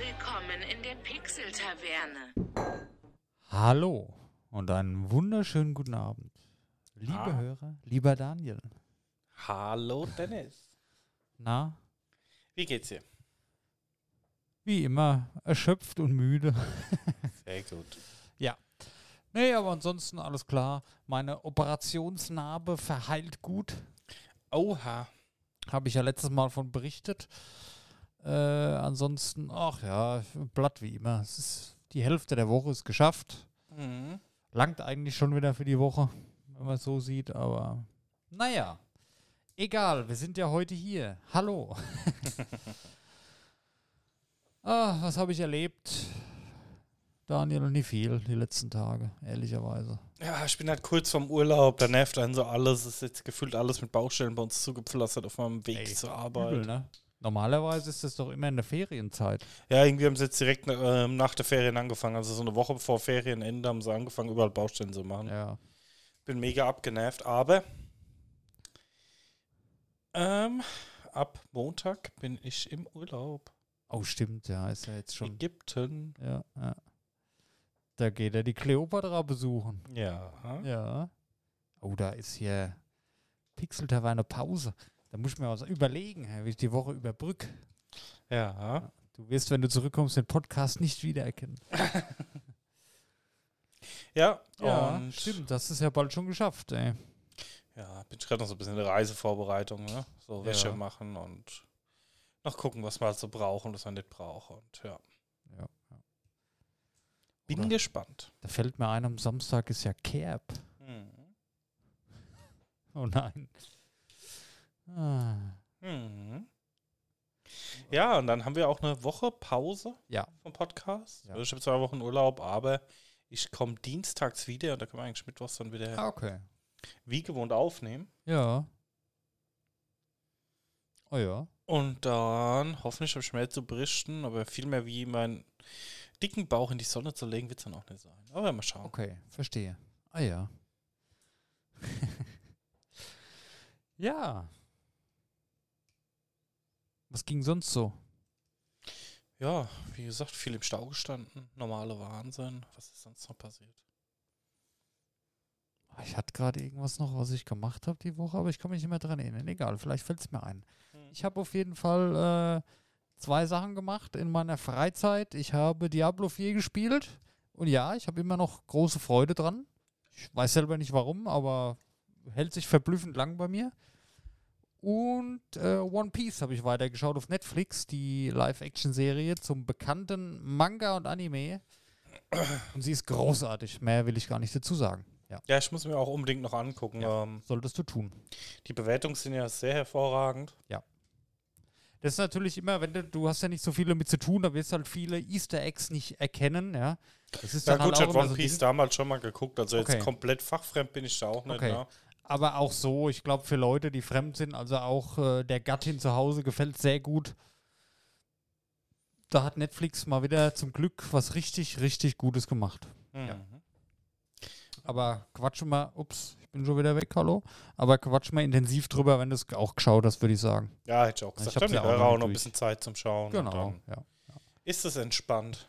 Willkommen in der Pixel-Taverne. Hallo und einen wunderschönen guten Abend. Liebe Ah. Hörer, lieber Daniel. Hallo Dennis. Na, Wie geht's dir? wie immer, erschöpft und müde. Sehr gut. Nee, aber ansonsten alles klar. Meine Operationsnarbe verheilt gut. Oha. Habe ich ja letztes Mal von berichtet. Äh, ansonsten, ach ja, Blatt wie immer. Es ist, die Hälfte der Woche ist geschafft. Mhm. Langt eigentlich schon wieder für die Woche, wenn man es so sieht, aber naja. Egal, wir sind ja heute hier. Hallo. ah, was habe ich erlebt? Daniel, nie viel die letzten Tage, ehrlicherweise. Ja, ich bin halt kurz vorm Urlaub, da nervt einen so alles. Es ist jetzt gefühlt alles mit Baustellen bei uns zugepflastert auf meinem Weg Ey, zur Arbeit. Übel, ne? Normalerweise ist das doch immer in der Ferienzeit. Ja, irgendwie haben sie jetzt direkt ähm, nach der Ferien angefangen. Also so eine Woche vor Ferienende haben sie angefangen, überall Baustellen zu machen. Ja. Bin mega abgenervt, aber ähm, ab Montag bin ich im Urlaub. Oh, stimmt, ja, ist ja jetzt schon. Ägypten. Ja, ja. Da geht er die Kleopatra besuchen. Ja. Ja. Oh, da ist hier Pixel-Taverne Pause. Da muss ich mir was überlegen, wie ich die Woche überbrücke. Ja. Du wirst, wenn du zurückkommst, den Podcast nicht wiedererkennen. Ja, Ja, und stimmt. Das ist ja bald schon geschafft, ey. Ja, bin ich gerade noch so ein bisschen in der Reisevorbereitung, ne? So Wäsche Ja. machen und noch gucken, was man halt so braucht und was man nicht braucht. Und ja, Ja, ja. bin Oder- gespannt. Da fällt mir ein, am Samstag ist ja Kerb. Hm. Oh nein. Ah. Mhm. Ja, und dann haben wir auch eine Woche Pause Ja. vom Podcast. Ja. Also Ich habe zwei Wochen Urlaub, aber ich komme dienstags wieder und da können wir eigentlich mittwochs dann wieder Ah, okay. wie gewohnt aufnehmen. Ja. Oh ja. Und dann hoffentlich habe ich mehr zu berichten, aber viel mehr wie meinen dicken Bauch in die Sonne zu legen, wird es dann auch nicht sein. Aber mal schauen. Okay, verstehe. Ah ja. ja. Was ging sonst so? Ja, wie gesagt, viel im Stau gestanden. Normale Wahnsinn. Was ist sonst noch passiert? Ah, Ich hatte gerade irgendwas noch, was ich gemacht habe die Woche, aber ich kann mich nicht mehr dran erinnern. Egal, vielleicht fällt es mir ein. Ich habe auf jeden Fall äh, zwei Sachen gemacht in meiner Freizeit. Ich habe Diablo 4 gespielt und ja, ich habe immer noch große Freude dran. Ich weiß selber nicht warum, aber hält sich verblüffend lang bei mir. Und äh, One Piece habe ich weitergeschaut auf Netflix, die Live-Action-Serie zum bekannten Manga und Anime. Und sie ist großartig. Mehr will ich gar nicht dazu sagen. Ja, Ja, ich muss mir auch unbedingt noch angucken. Ja. Ähm, solltest du tun. die Bewertungen sind ja sehr hervorragend. Das ist natürlich immer, wenn du, du hast ja nicht so viel damit zu tun, da wirst du halt viele Easter Eggs nicht erkennen, ja. Das ist Ja dann gut, ich halt habe auch immer One Piece damals schon mal geguckt. Also jetzt Okay. komplett fachfremd bin ich da auch nicht. Okay. Ne? Aber auch so, ich glaube, für Leute, die fremd sind, also auch äh, der Gattin zu Hause gefällt sehr gut. Da hat Netflix mal wieder zum Glück was richtig, richtig Gutes gemacht. Mhm. Ja. Aber quatschen wir, ups, ich bin schon wieder weg, hallo. Aber quatschen wir intensiv drüber, wenn du es auch geschaut hast, würde ich sagen. Ja, hätte ich auch Ich gesagt. hab's Dann ja ja auch auch, noch ein bisschen Zeit zum Schauen. Genau, Dann ja. ist es entspannt.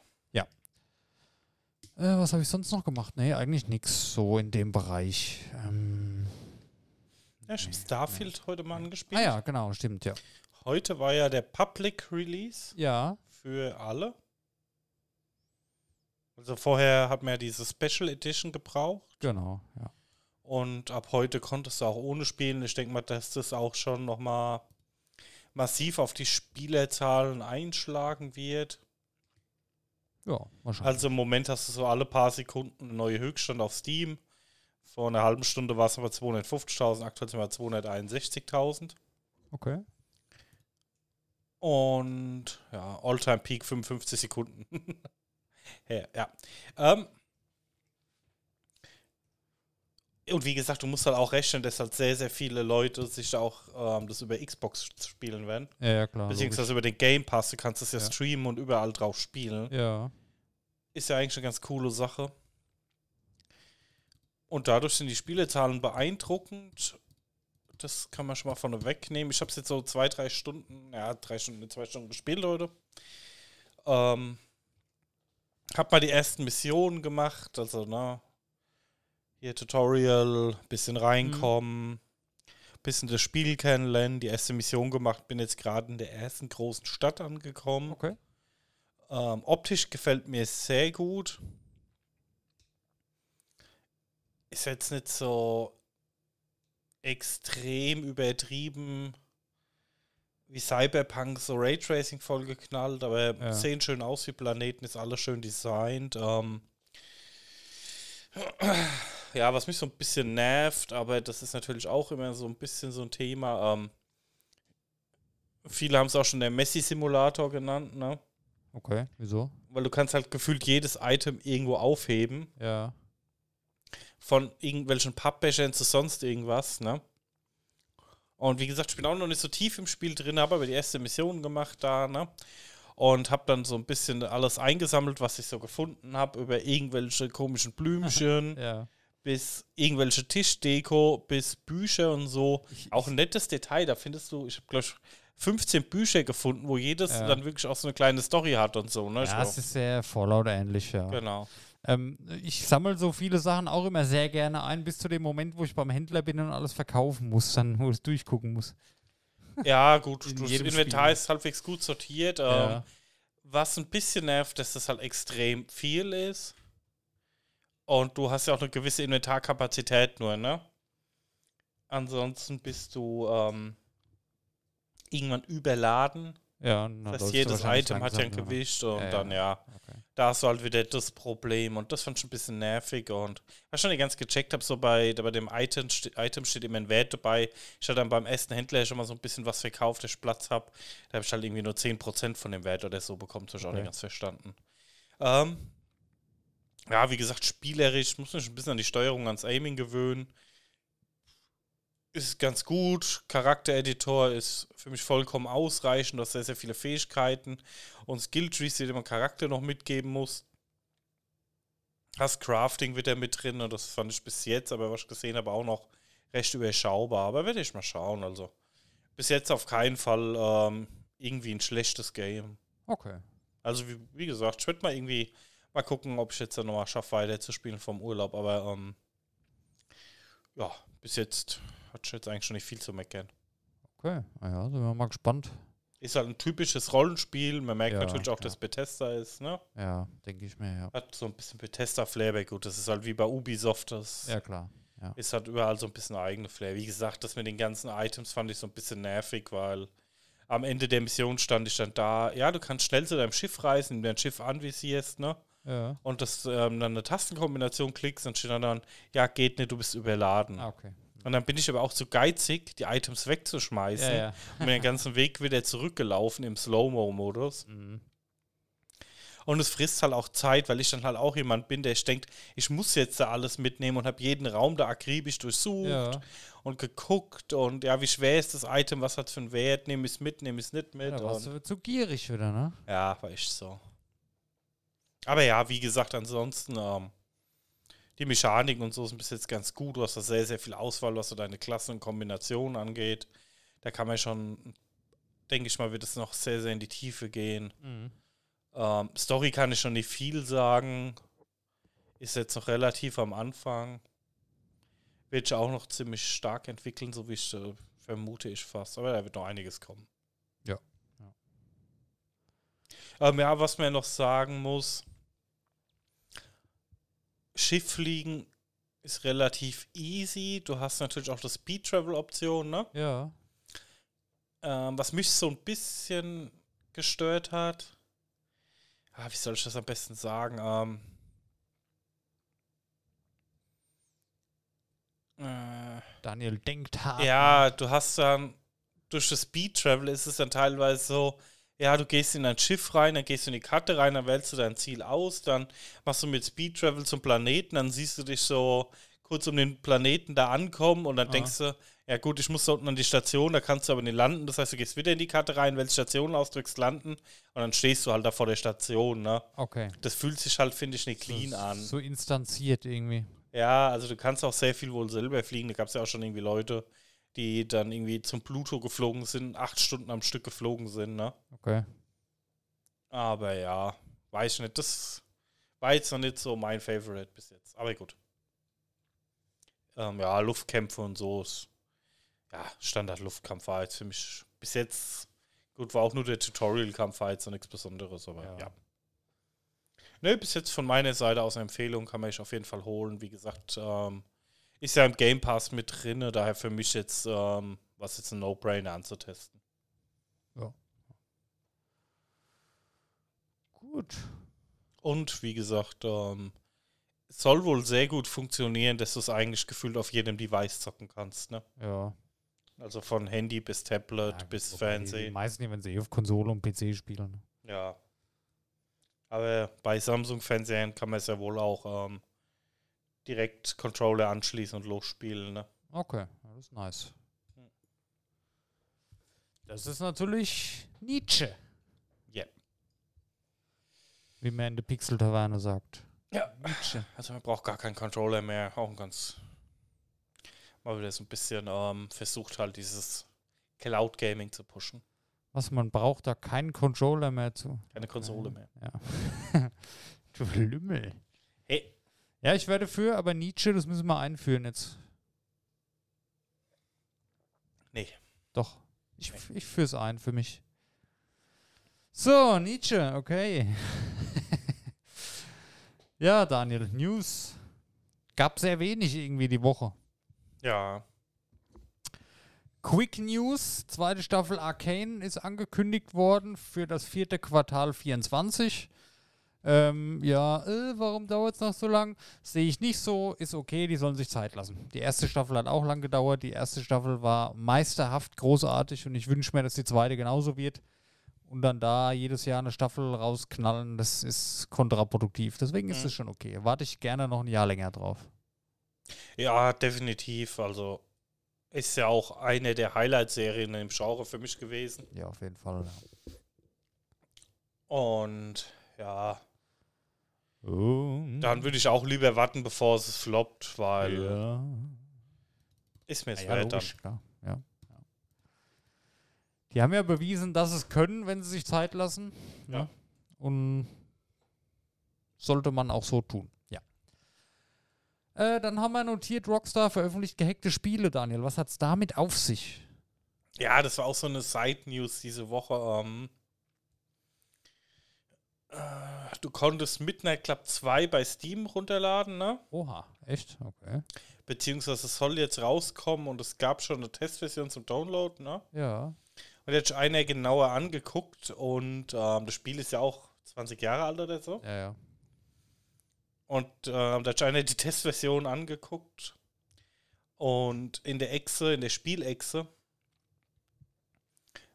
Äh, was habe ich sonst noch gemacht? Nee, eigentlich nichts so in dem Bereich. Ähm, Ja, ich habe Starfield heute mal angespielt. ah ja, genau, stimmt, ja. Heute war ja der Public Release Ja, für alle. Also vorher hat man ja diese Special Edition gebraucht. genau, ja. Und ab heute konntest du auch ohne spielen. Ich denke mal, dass das auch schon nochmal massiv auf die Spielerzahlen einschlagen wird. Ja, wahrscheinlich. Also im Moment hast du so alle paar Sekunden einen neuen Höchststand auf Steam. Vor einer halben Stunde war es aber 250.000, aktuell sind wir 261.000. okay. Und ja, All-Time Peak 55 Sekunden. ja. ja. Ähm, und wie gesagt, du musst halt auch rechnen, dass halt sehr, sehr viele Leute sich da auch ähm, das über Xbox spielen werden. Ja, ja, klar. Beziehungsweise über den Game Pass, du kannst es ja, Ja. streamen und überall drauf spielen. logisch. Ja. Ist ja eigentlich eine ganz coole Sache. Und dadurch sind die Spielezahlen beeindruckend. Das kann man schon mal vorne wegnehmen. Ich habe es jetzt so zwei, drei Stunden, ja, drei Stunden, zwei Stunden gespielt heute. Ähm, hab mal die ersten Missionen gemacht, also, ne, hier Tutorial, bisschen reinkommen, bisschen das Spiel kennenlernen, die erste Mission gemacht, bin jetzt gerade in der ersten großen Stadt angekommen. Okay. Ähm, optisch gefällt mir sehr gut. Ist jetzt nicht so extrem übertrieben wie Cyberpunk so Raytracing vollgeknallt, aber Ja. sehen schön aus wie Planeten, ist alles schön designt. Ähm, ja, was mich so ein bisschen nervt, aber das ist natürlich auch immer so ein bisschen so ein Thema. Ähm, viele haben es auch schon der Messi-Simulator genannt, ne? Okay, wieso? Weil du kannst halt gefühlt jedes Item irgendwo aufheben. Ja. Von irgendwelchen Pappbechern zu sonst irgendwas, ne? Und wie gesagt, ich bin auch noch nicht so tief im Spiel drin, habe aber die erste Mission gemacht da, ne? Und habe dann so ein bisschen alles eingesammelt, was ich so gefunden habe, über irgendwelche komischen Blümchen, Ja. bis irgendwelche Tischdeko, bis Bücher und so. Auch ein nettes Detail, da findest du, ich habe glaube ich 15 Bücher gefunden, wo jedes Ja. dann wirklich auch so eine kleine Story hat und so, ne? Ich Ja, es ist sehr Fallout ähnlich, ja. genau. Ähm, ich sammle so viele Sachen auch immer sehr gerne ein, bis zu dem Moment, wo ich beim Händler bin und alles verkaufen muss, dann wo ich durchgucken muss. Ja, gut, In das Inventar Spiel. ist halbwegs gut sortiert. Ähm, Ja. Was ein bisschen nervt, dass das halt extrem viel ist. Und du hast ja auch eine gewisse Inventarkapazität nur, ne? Ansonsten bist du ähm, irgendwann überladen. Ja, na, Das heißt, jedes Item hat ja ein Gewicht und ja. dann ja, Okay. Da hast du halt wieder das Problem und das fand ich ein bisschen nervig und was ich schon nicht ganz gecheckt habe, so bei, bei dem Item, Item steht immer ein Wert dabei. Ich hatte dann beim ersten Händler schon mal so ein bisschen was verkauft, dass ich Platz habe. Da habe ich halt irgendwie nur 10% von dem Wert oder so bekommen, das habe ich auch Okay. nicht ganz verstanden. Ähm, ja, wie gesagt, spielerisch, muss mich ein bisschen an die Steuerung, ans Aiming gewöhnen. Ist ganz gut. Charaktereditor ist für mich vollkommen ausreichend. Du hast sehr, sehr viele Fähigkeiten und Skilltrees, die man Charakter noch mitgeben muss. Hast Crafting wieder mit drin und das fand ich bis jetzt, aber was ich gesehen habe, auch noch recht überschaubar. Aber werde ich mal schauen. Also bis jetzt auf keinen Fall ähm, irgendwie ein schlechtes Game. Okay. Also wie, wie gesagt, ich werde mal irgendwie mal gucken, ob ich jetzt dann nochmal schaffe, weiter zu spielen vom Urlaub. Aber ähm, ja, bis jetzt hat ich jetzt eigentlich schon nicht viel zu meckern. Okay. Naja, sind wir mal gespannt. Ist halt ein typisches Rollenspiel. Man merkt Ja, natürlich auch, klar. dass Bethesda ist, ne? Ja, denke ich mir, ja. Hat so ein bisschen Bethesda-Flair. Gut, das ist halt wie bei Ubisoft. Das Ja, klar. Ja. ist halt überall so ein bisschen eigene Flair. Wie gesagt, das mit den ganzen Items fand ich so ein bisschen nervig, weil am Ende der Mission stand ich dann da. Ja, du kannst schnell zu deinem Schiff reisen, dein Schiff anvisierst, ne? Ja. Und das ähm, dann eine Tastenkombination klickst, dann steht dann, dann, ja, geht nicht, du bist überladen. Ah, okay. Und dann bin ich aber auch zu geizig, die Items wegzuschmeißen Ja, ja. und mir den ganzen Weg wieder zurückgelaufen im Slow-Mo-Modus. Mhm. Und es frisst halt auch Zeit, weil ich dann halt auch jemand bin, der ich denkt, ich muss jetzt da alles mitnehmen und habe jeden Raum da akribisch durchsucht Ja. und geguckt und ja, wie schwer ist das Item, was hat es für einen Wert, nehme ich es mit, nehme ich es nicht mit. Ja, da warst du zu gierig wieder, ne? ja, war echt so. Aber ja, wie gesagt, ansonsten, ähm, die Mechanik und so sind bis jetzt ganz gut. Du hast da sehr, sehr viel Auswahl, was so deine Klassen und Kombinationen angeht. Da kann man schon, denke ich mal, wird es noch sehr, sehr in die Tiefe gehen. Mhm. Ähm, Story kann ich schon nicht viel sagen. Ist jetzt noch relativ am Anfang. Wird sich auch noch ziemlich stark entwickeln, so wie ich äh, vermute ich fast. Aber da wird noch einiges kommen. Ja. Ähm, ja, was man noch sagen muss: Schifffliegen ist relativ easy. Du hast natürlich auch das Speed Travel Option, ne? Ja. Ähm, was mich so ein bisschen gestört hat. Ah, wie soll ich das am besten sagen? Ähm, äh, Daniel denkt hart. ja, du hast dann durch das Speed Travel ist es dann teilweise so, ja, du gehst in dein Schiff rein, dann gehst du in die Karte rein, dann wählst du dein Ziel aus, dann machst du mit Speed Travel zum Planeten, dann siehst du dich so kurz um den Planeten da ankommen und dann Ah. denkst du, ja gut, ich muss da unten an die Station, da kannst du aber nicht landen. Das heißt, du gehst wieder in die Karte rein, wählst Station aus, drückst landen und dann stehst du halt da vor der Station, ne? Okay. Das fühlt sich halt, finde ich, nicht clean so, an. So instanziert irgendwie. Ja, also du kannst auch sehr viel wohl selber fliegen. Da gab es ja auch schon irgendwie Leute, die dann irgendwie zum Pluto geflogen sind, acht Stunden am Stück geflogen sind, ne? Okay. Aber ja, weiß ich nicht. Das war jetzt noch nicht so mein Favorite bis jetzt. Aber gut. Ähm, ja, Luftkämpfe und so. Ist, ja, Standard-Luftkampf war jetzt für mich bis jetzt. Gut, war auch nur der Tutorial-Kampf, war jetzt noch nichts Besonderes, aber ja. Ja. Ne, bis jetzt von meiner Seite aus eine Empfehlung kann man sich auf jeden Fall holen. Wie gesagt, ähm, ist ja im Game Pass mit drin, daher für mich jetzt, ähm, was jetzt ein No-Brainer anzutesten. Gut. Und wie gesagt, ähm, es soll wohl sehr gut funktionieren, dass du es eigentlich gefühlt auf jedem Device zocken kannst. Ne? Ja. Also von Handy bis Tablet Ja, bis wobei Die, Fernsehen. meisten, wenn sie eh auf Konsole und PC spielen. Ja. Aber bei Samsung-Fernsehern kann man es ja wohl auch ähm, direkt Controller anschließen und losspielen. Ne? Okay, das ist nice. Das ist natürlich Nietzsche. Ja. Wie man in der Pixel-Taverne sagt. Ja. Nietzsche. Also man braucht gar keinen Controller mehr. Auch ein ganz. Mal wieder so ein bisschen ähm, versucht halt dieses Cloud Gaming zu pushen. Was, man braucht da keinen Controller mehr zu. Keine Konsole mehr. Ja. du Lümmel. Ja, ich werde für, aber Nietzsche, das müssen wir einführen jetzt. Nee. Doch. Ich, ich führe es ein für mich. So, Nietzsche, okay. ja, Daniel, News. Gab sehr wenig irgendwie die Woche. Ja. Quick News, zweite Staffel Arcane ist angekündigt worden für das vierte Quartal 24. Ähm, ja, äh, warum dauert es noch so lang? Sehe ich nicht so, ist okay, die sollen sich Zeit lassen. Die erste Staffel hat auch lang gedauert, die erste Staffel war meisterhaft, großartig und ich wünsche mir, dass die zweite genauso wird. Und dann da jedes Jahr eine Staffel rausknallen, das ist kontraproduktiv. Deswegen ist Mhm. es schon okay. Warte ich gerne noch ein Jahr länger drauf. Ja, definitiv. Also ist ja auch eine der Highlight-Serien im Genre für mich gewesen. Ja, auf jeden Fall. Und Ja. Dann würde ich auch lieber warten, bevor es floppt, weil ja. ist mir Ja, es ja, wert dann. logisch, klar. Ja, ja. Die haben ja bewiesen, dass es können, wenn sie sich Zeit lassen. Ne? Ja. Und sollte man auch so tun. Ja. Äh, dann haben wir notiert, Rockstar veröffentlicht gehackte Spiele, Daniel. Was hat's damit auf sich? Ja, das war auch so eine Side-News diese Woche. Ähm, äh, du konntest Midnight Club 2 bei Steam runterladen, ne? Oha, echt? Okay. Beziehungsweise es soll jetzt rauskommen und es gab schon eine Testversion zum Download, ne? Ja. Und jetzt einer genauer angeguckt und ähm, das Spiel ist ja auch 20 Jahre alt oder so. Ja, ja. Und ähm, da hat einer die Testversion angeguckt und in der Echse, in der Spielechse,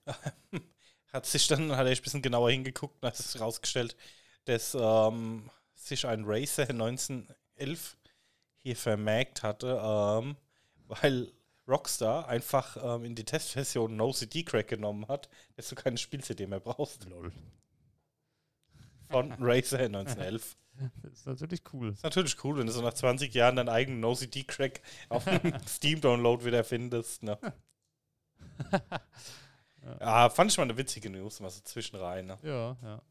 hat sich dann, hat er ein bisschen genauer hingeguckt und hat sich herausgestellt, dass ähm, sich ein Racer 1911 hier vermerkt hatte, ähm, weil Rockstar einfach ähm, in die Testversion No CD Crack genommen hat, dass du keine Spiel-CD mehr brauchst. Lol. Von Racer 1911. Das ist natürlich cool. Ist natürlich cool, wenn du so nach 20 Jahren deinen eigenen No CD Crack auf einem Steam-Download wieder findest. Ne? ja, fand ich mal eine witzige News, mal so zwischenrein. Ne? Ja, ja.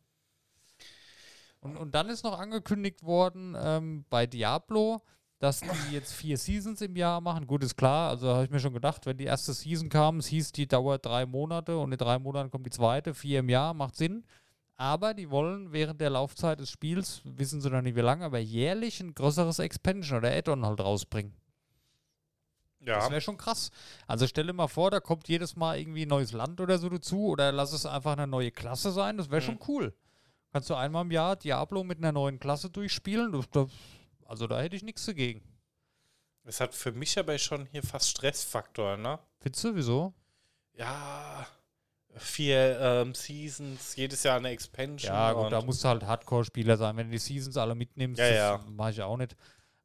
Und, und dann ist noch angekündigt worden ähm, bei Diablo, dass die jetzt vier Seasons im Jahr machen. Gut, ist klar. Also habe ich mir schon gedacht, wenn die erste Season kam, es hieß, die dauert drei Monate und in drei Monaten kommt die zweite, vier im Jahr, macht Sinn. Aber die wollen während der Laufzeit des Spiels, wissen sie noch nicht wie lange, aber jährlich ein größeres Expansion oder Add-on halt rausbringen. Das Ja, wäre schon krass. Also stell dir mal vor, da kommt jedes Mal irgendwie ein neues Land oder so dazu oder lass es einfach eine neue Klasse sein. Das wäre schon cool. Kannst du einmal im Jahr Diablo mit einer neuen Klasse durchspielen? Das, das, also da hätte ich nichts dagegen. es hat für mich aber schon hier fast Stressfaktor, ne? Findest du, wieso? Ja, vier ähm, Seasons, jedes Jahr eine Expansion. Ja, gut, da musst du halt Hardcore-Spieler sein. Wenn du die Seasons alle mitnimmst, Ja, das ja. mache ich auch nicht.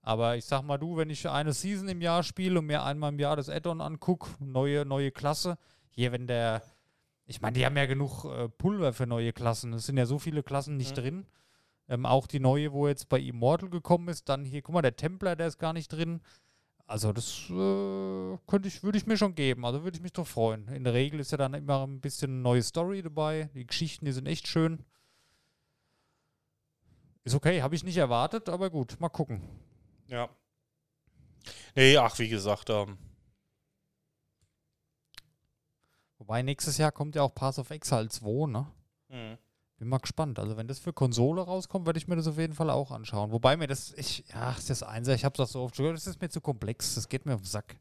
Aber ich sag mal, du, wenn ich eine Season im Jahr spiele und mir einmal im Jahr das Add-on angucke, neue, neue Klasse, hier, wenn der, ich meine, die haben ja genug äh, Pulver für neue Klassen. Es sind ja so viele Klassen nicht Mhm. drin. Ähm, auch die neue, wo jetzt bei Immortal gekommen ist, dann hier, guck mal, der Templar, der ist gar nicht drin. Also das äh, könnte ich, würde ich mir schon geben. Also würde ich mich doch freuen. In der Regel ist ja dann immer ein bisschen neue Story dabei. Die Geschichten, die sind echt schön. Ist okay, habe ich nicht erwartet, aber gut, mal gucken. Ja. Nee, ach, wie gesagt, ähm, Wobei nächstes Jahr kommt ja auch Pass of Exile 2, ne? hm. Bin mal gespannt. Also wenn das für Konsole rauskommt, werde ich mir das auf jeden Fall auch anschauen. Wobei mir das, ich, ja, das ist das Einser, ich habe das so oft gehört, das ist mir zu komplex, das geht mir auf den Sack.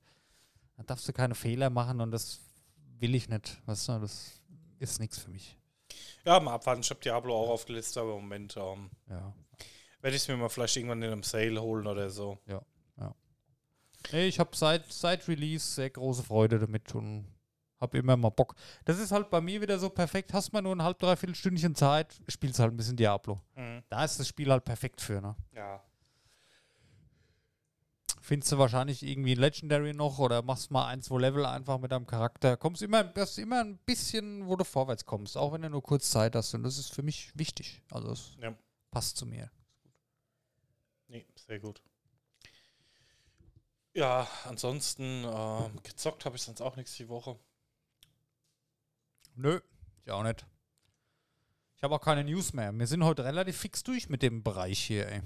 Da darfst du keine Fehler machen und das will ich nicht. Weißt du, das ist nichts für mich. ja, mal abwarten. Ich habe Diablo auch aufgelistet, aber im Moment ähm, Ja. Werde ich es mir mal vielleicht irgendwann in einem Sale holen oder so. Nee, ich habe seit, seit Release sehr große Freude damit und habe immer mal Bock. Das ist halt bei mir wieder so perfekt. Hast mal nur ein halb, dreiviertel Stündchen Zeit, spielst halt ein bisschen Diablo. Mhm. Da ist das Spiel halt perfekt für, ne? Ja. Findest du wahrscheinlich irgendwie ein Legendary noch oder machst mal ein, zwei Level einfach mit deinem Charakter. Kommst immer, hast immer ein bisschen, wo du vorwärts kommst, auch wenn du nur kurz Zeit hast. Und das ist für mich wichtig. Also es Ja. passt zu mir. Sehr gut. Ja, ansonsten ähm, gezockt habe ich sonst auch nichts die Woche. Nö, ich auch nicht. Ich habe auch keine News mehr. Wir sind heute relativ fix durch mit dem Bereich hier, ey.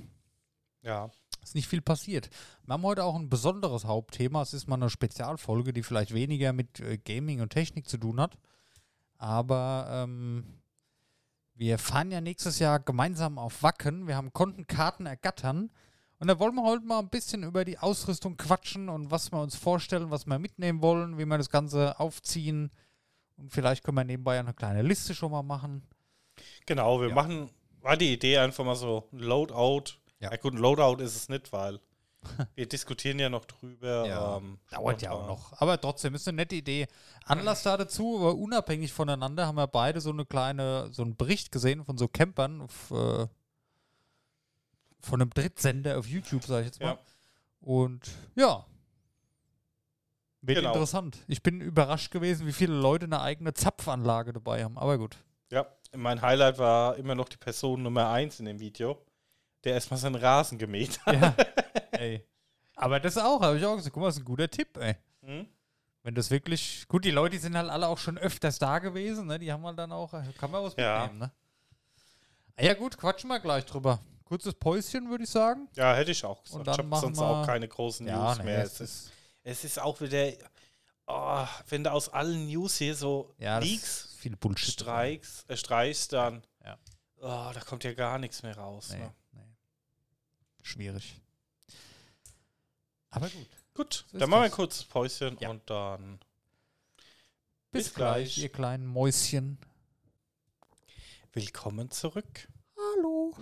Ja. Ist nicht viel passiert. Wir haben heute auch ein besonderes Hauptthema. Es ist mal eine Spezialfolge, die vielleicht weniger mit äh, Gaming und Technik zu tun hat. Aber ähm, wir fahren ja nächstes Jahr gemeinsam auf Wacken. Wir haben Kontenkarten ergattern. Und da wollen wir heute mal ein bisschen über die Ausrüstung quatschen und was wir uns vorstellen, was wir mitnehmen wollen, wie wir das Ganze aufziehen. Und vielleicht können wir nebenbei eine kleine Liste schon mal machen. Genau, wir Ja. machen, war die Idee einfach mal so ein Loadout. Ja. Ja. gut, ein Loadout ist es nicht, weil wir diskutieren ja noch drüber. Ja, ähm, Dauert ja auch noch. Aber trotzdem ist eine nette Idee. Anlass da dazu, aber unabhängig voneinander haben wir beide so eine kleine, so einen Bericht gesehen von so Campern auf, äh, von einem Drittsender auf YouTube, sage ich jetzt mal. Ja. Und ja. Wird Genau. interessant. Ich bin überrascht gewesen, wie viele Leute eine eigene Zapfanlage dabei haben. Aber gut. Ja, mein Highlight war immer noch die Person Nummer 1 in dem Video, der erstmal seinen Rasen gemäht hat. Ja. ey. Aber das auch, habe ich auch gesagt. Guck mal, das ist ein guter Tipp, ey. Hm? Wenn das wirklich. Gut, die Leute die sind halt alle auch schon öfters da gewesen, ne? Die haben halt dann auch. Kann man was Ja. mitnehmen, ne? Ah Ja, gut, quatschen wir gleich drüber. Kurzes Päuschen, würde ich sagen. Ja, hätte ich auch gesagt. Und dann Ich habe sonst auch keine großen News nee, mehr. es ist, es ist auch wieder, oh, wenn du aus allen News hier so ja, Leaks, viel Bullshit. Streiks, äh, streichst, dann, Ja. oh, da kommt ja gar nichts mehr raus. Nee, Ne? nee. Schwierig. Aber gut. Gut, So dann machen wir ein das. kurzes Päuschen Ja. und dann Bis, Bis gleich, gleich. ihr kleinen Mäuschen. willkommen zurück. Hallo.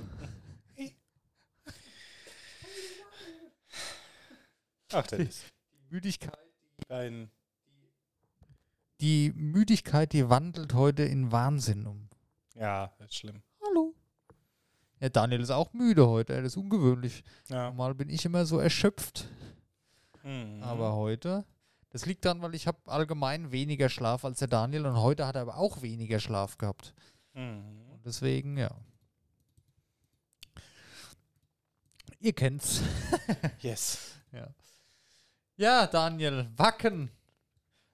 Ach, Dennis. Müdigkeit. Dein, Die Müdigkeit, die wandelt heute in Wahnsinn um. ja, das ist schlimm. Hallo. Ja, Daniel ist auch müde heute. Das ist ungewöhnlich. Ja. Normal bin ich immer so erschöpft. Mhm. Aber heute, das liegt daran, weil ich habe allgemein weniger Schlaf als der Daniel und heute hat er aber auch weniger Schlaf gehabt. Mhm. Und deswegen, ja. Ihr kennt's. Yes. Ja. Ja, Daniel, Wacken.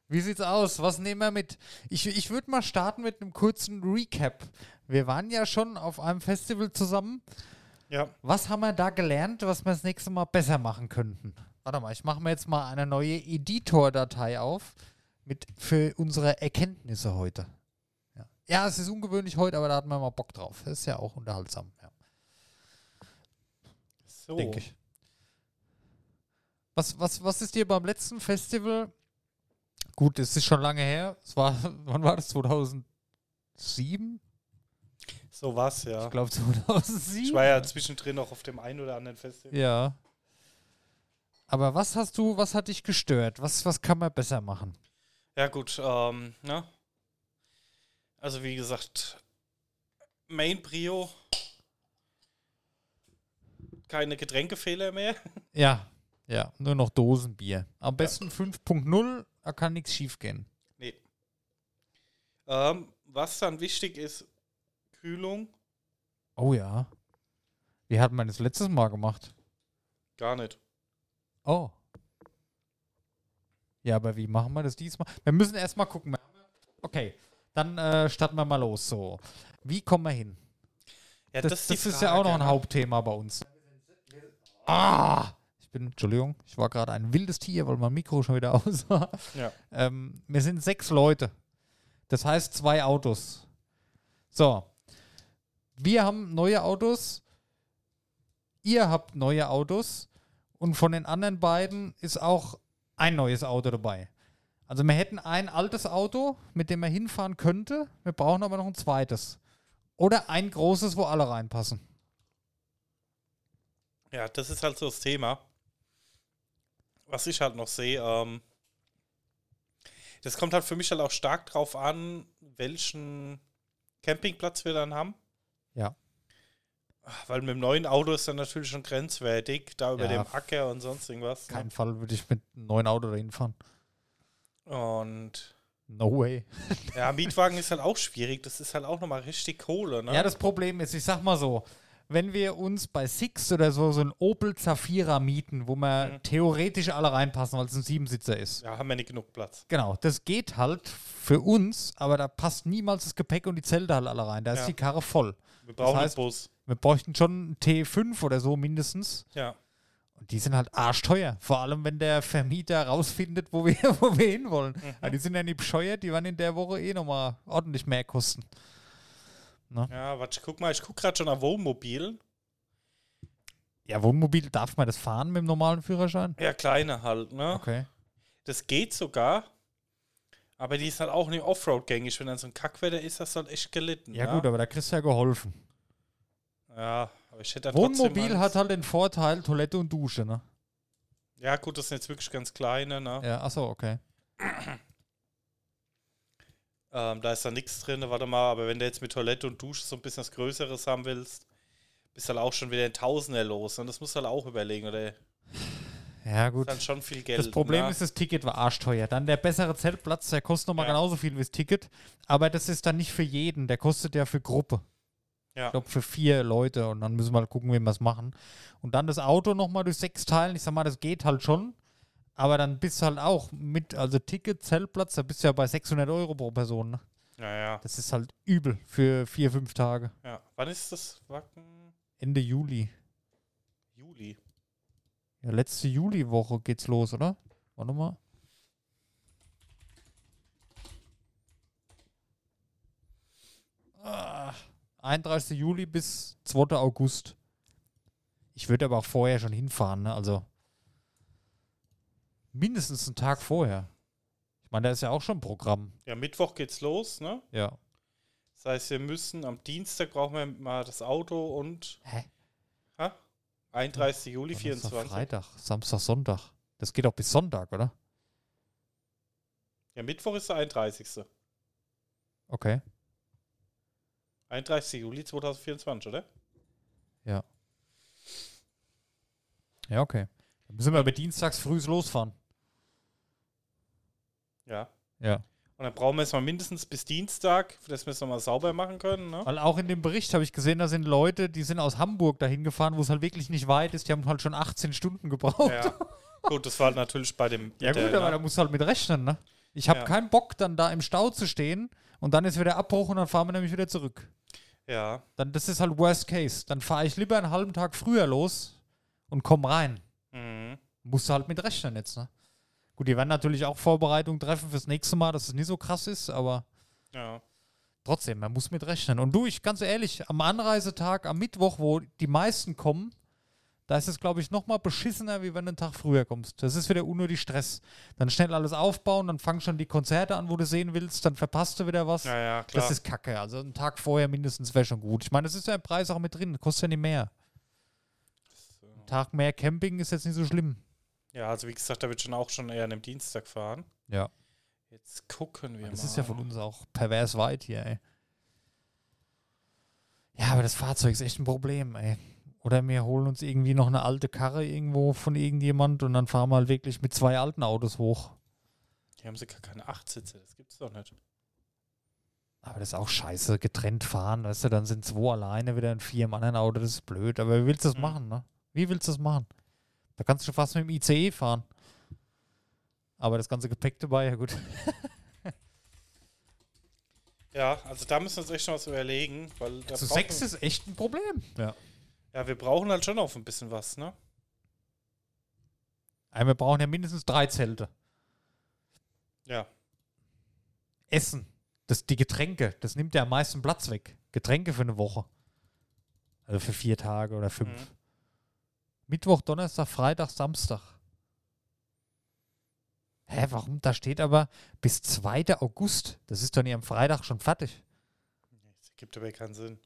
Wie sieht's aus? Was nehmen wir mit? Ich, ich würde mal starten mit einem kurzen Recap. Wir waren ja schon auf einem Festival zusammen. Ja, Was haben wir da gelernt, was wir das nächste Mal besser machen könnten? Warte mal, ich mache mir jetzt mal eine neue Editor-Datei auf mit für unsere Erkenntnisse heute. Ja. ja, es ist ungewöhnlich heute, aber da hatten wir mal Bock drauf. Das ist ja auch unterhaltsam, ja, so. denke ich. Was, was, was ist dir beim letzten Festival? Gut, es ist schon lange her. Es war, wann war das? 2007? So was, ja. Ich glaube 2007. Ich war ja zwischendrin noch auf dem einen oder anderen Festival. Ja. Aber was hast du, was hat dich gestört? Was, was kann man besser machen? Ja, gut, ähm, ne? Also wie gesagt, Main Brio. Keine Getränkefehler mehr. Ja, ja, nur noch Dosenbier. Am besten 5.0, da kann nichts schief gehen. Nee. Ähm, was dann wichtig ist, Kühlung. Oh ja. Wie hat man das letztes Mal gemacht? Gar nicht. Oh. Ja, aber wie machen wir das diesmal? Wir müssen erstmal gucken. Okay, dann äh, starten wir mal los. So. Wie kommen wir hin? Ja, das, ist die das ist ja auch noch ein ne? Hauptthema bei uns. Ah! Ich bin, Entschuldigung, ich war gerade ein wildes Tier, weil mein Mikro schon wieder aus war. Ja. Ähm, wir sind sechs Leute. Das heißt zwei Autos. So. Wir haben neue Autos. Ihr habt neue Autos. Und von den anderen beiden ist auch ein neues Auto dabei. Also wir hätten ein altes Auto, mit dem man hinfahren könnte. Wir brauchen aber noch ein zweites. Oder ein großes, wo alle reinpassen. Ja, das ist halt so das Thema. Was ich halt noch sehe, ähm, das kommt halt für mich halt auch stark drauf an, welchen Campingplatz wir dann haben. Ja. Weil mit dem neuen Auto ist dann natürlich schon grenzwertig, da über Ja. dem Acker und sonst irgendwas. Ne? Keinen Fall würde ich mit einem neuen Auto dahin fahren. Und No way. ja, Mietwagen ist halt auch schwierig. Das ist halt auch nochmal richtig Kohle, ne? Ja, das Problem ist, ich sag mal so, wenn wir uns bei Six oder so so ein Opel Zafira mieten, wo wir Mhm. theoretisch alle reinpassen, weil es ein Siebensitzer ist. ja, haben wir nicht genug Platz. Genau, das geht halt für uns, aber da passt niemals das Gepäck und die Zelte halt alle rein. Da ist Ja. die Karre voll. Wir brauchen heißt- einen Bus. Wir bräuchten schon einen T5 oder so mindestens. Ja. Und die sind halt arschteuer. Vor allem, wenn der Vermieter rausfindet, wo wir, wo wir hinwollen. Mhm. Ja, die sind ja nicht bescheuert, die werden in der Woche eh nochmal ordentlich mehr kosten. Ja, warte, guck mal, ich guck gerade schon nach Wohnmobilen. Ja, Wohnmobil, darf man das fahren mit dem normalen Führerschein? Ja, kleine halt, ne? Okay. Das geht sogar. Aber die ist halt auch nicht Offroad-gängig. Wenn dann so ein Kackwetter ist, das halt echt gelitten. Ja, ne? gut, aber da kriegst du ja geholfen. Ja, aber ich hätte Wohnmobil hat halt den Vorteil Toilette und Dusche, ne? Ja, gut, das sind jetzt wirklich ganz kleine, ne? Ja, achso, okay. Ähm, da ist da nichts drin, warte mal. Aber wenn du jetzt mit Toilette und Dusche so ein bisschen was Größeres haben willst, bist halt auch schon wieder ein Tausender los. Und das musst du halt auch überlegen, oder? Ja, gut. ist dann schon viel Geld. Das Problem ne? ist, das Ticket war arschteuer. Dann der bessere Zeltplatz, der kostet nochmal Ja. genauso viel wie das Ticket. Aber das ist dann nicht für jeden. Der kostet ja für Gruppe. Ja. Ich glaube, für vier Leute. Und dann müssen wir halt gucken, wie wir es machen. Und dann das Auto nochmal durch sechs teilen. Ich sag mal, das geht halt schon. Aber dann bist du halt auch mit, also Ticket, Zeltplatz, da bist du ja bei 600 Euro pro Person. Ne? Ja, ja, Das ist halt übel für vier, fünf Tage. ja. Wann ist das Wacken? Ende Juli. Juli. Ja, letzte Juliwoche geht's los, oder? Warte mal. Ah, 31. Juli bis 2. August. Ich würde aber auch vorher schon hinfahren, ne? Also mindestens einen Tag vorher. Ich meine, da ist ja auch schon Programm. Ja, Mittwoch geht's los, ne? Ja. Das heißt, wir müssen am Dienstag brauchen wir mal das Auto und Hä? ha? 31. Juli Donnerstag, 24. Freitag, Samstag, Sonntag. Das geht auch bis Sonntag, oder? Ja, Mittwoch ist der 31. Okay. 31. Juli 2024, oder? Ja, okay. Dann müssen wir aber dienstags früh losfahren. Ja. Ja. Und dann brauchen wir es mal mindestens bis Dienstag, dass wir es nochmal sauber machen können, ne? Weil auch in dem Bericht habe ich gesehen, da sind Leute, die sind aus Hamburg dahin gefahren, wo es halt wirklich nicht weit ist. Die haben halt schon 18 Stunden gebraucht. Ja. Gut, das war halt natürlich bei dem. Ja, der, gut, aber ne? da musst du halt mit rechnen, ne? Ich habe Ja. keinen Bock, dann da im Stau zu stehen und dann ist wieder Abbruch und dann fahren wir nämlich wieder zurück. Ja. Dann, das ist halt Worst Case. Dann fahre ich lieber einen halben Tag früher los und komm rein. Mhm. Musst du halt mit rechnen jetzt, ne? Gut, die werden natürlich auch Vorbereitungen treffen fürs nächste Mal, dass es nicht so krass ist, aber Ja. trotzdem, man muss mit rechnen. Und du, ich ganz ehrlich, am Anreisetag, am Mittwoch, wo die meisten kommen, da ist es, glaube ich, noch mal beschissener, wie wenn du einen Tag früher kommst. Das ist wieder unnötig Stress. Dann schnell alles aufbauen, dann fangen schon die Konzerte an, wo du sehen willst, dann verpasst du wieder was. Ja, ja, klar. das ist kacke. Also einen Tag vorher mindestens wäre schon gut. Ich meine, das ist ja im Preis auch mit drin, kostet ja nicht mehr. Ein Tag mehr Camping ist jetzt nicht so schlimm. Ja, also wie gesagt, da wird schon auch schon eher an dem Dienstag fahren. Ja. Jetzt gucken wir Das mal. ist ja von uns auch pervers weit hier, ey. Ja, aber das Fahrzeug ist echt ein Problem, ey. Oder wir holen uns irgendwie noch eine alte Karre irgendwo von irgendjemand und dann fahren wir halt wirklich mit zwei alten Autos hoch. Hier haben sie gar keine Achtsitze, das gibt's doch nicht. Aber das ist auch scheiße, getrennt fahren, weißt du, dann sind zwei alleine wieder in vier im anderen Auto, das ist blöd. Aber wie willst du das Mhm. machen, ne? Wie willst du das machen? Da kannst du fast mit dem ICE fahren. Aber das ganze Gepäck dabei, ja gut. Ja, also da müssen wir uns echt noch was überlegen, weil da Zu sechs ist echt ein Problem. Ja. Ja, wir brauchen halt schon auf ein bisschen was, ne? wir brauchen ja mindestens drei Zelte. Ja. Essen. Das, die Getränke, das nimmt ja am meisten Platz weg. Getränke für eine Woche. Also für vier Tage oder fünf. Mhm. Mittwoch, Donnerstag, Freitag, Samstag. Hä, warum? Da steht aber bis 2. August. Das ist doch nicht am Freitag schon fertig. Das gibt aber keinen Sinn.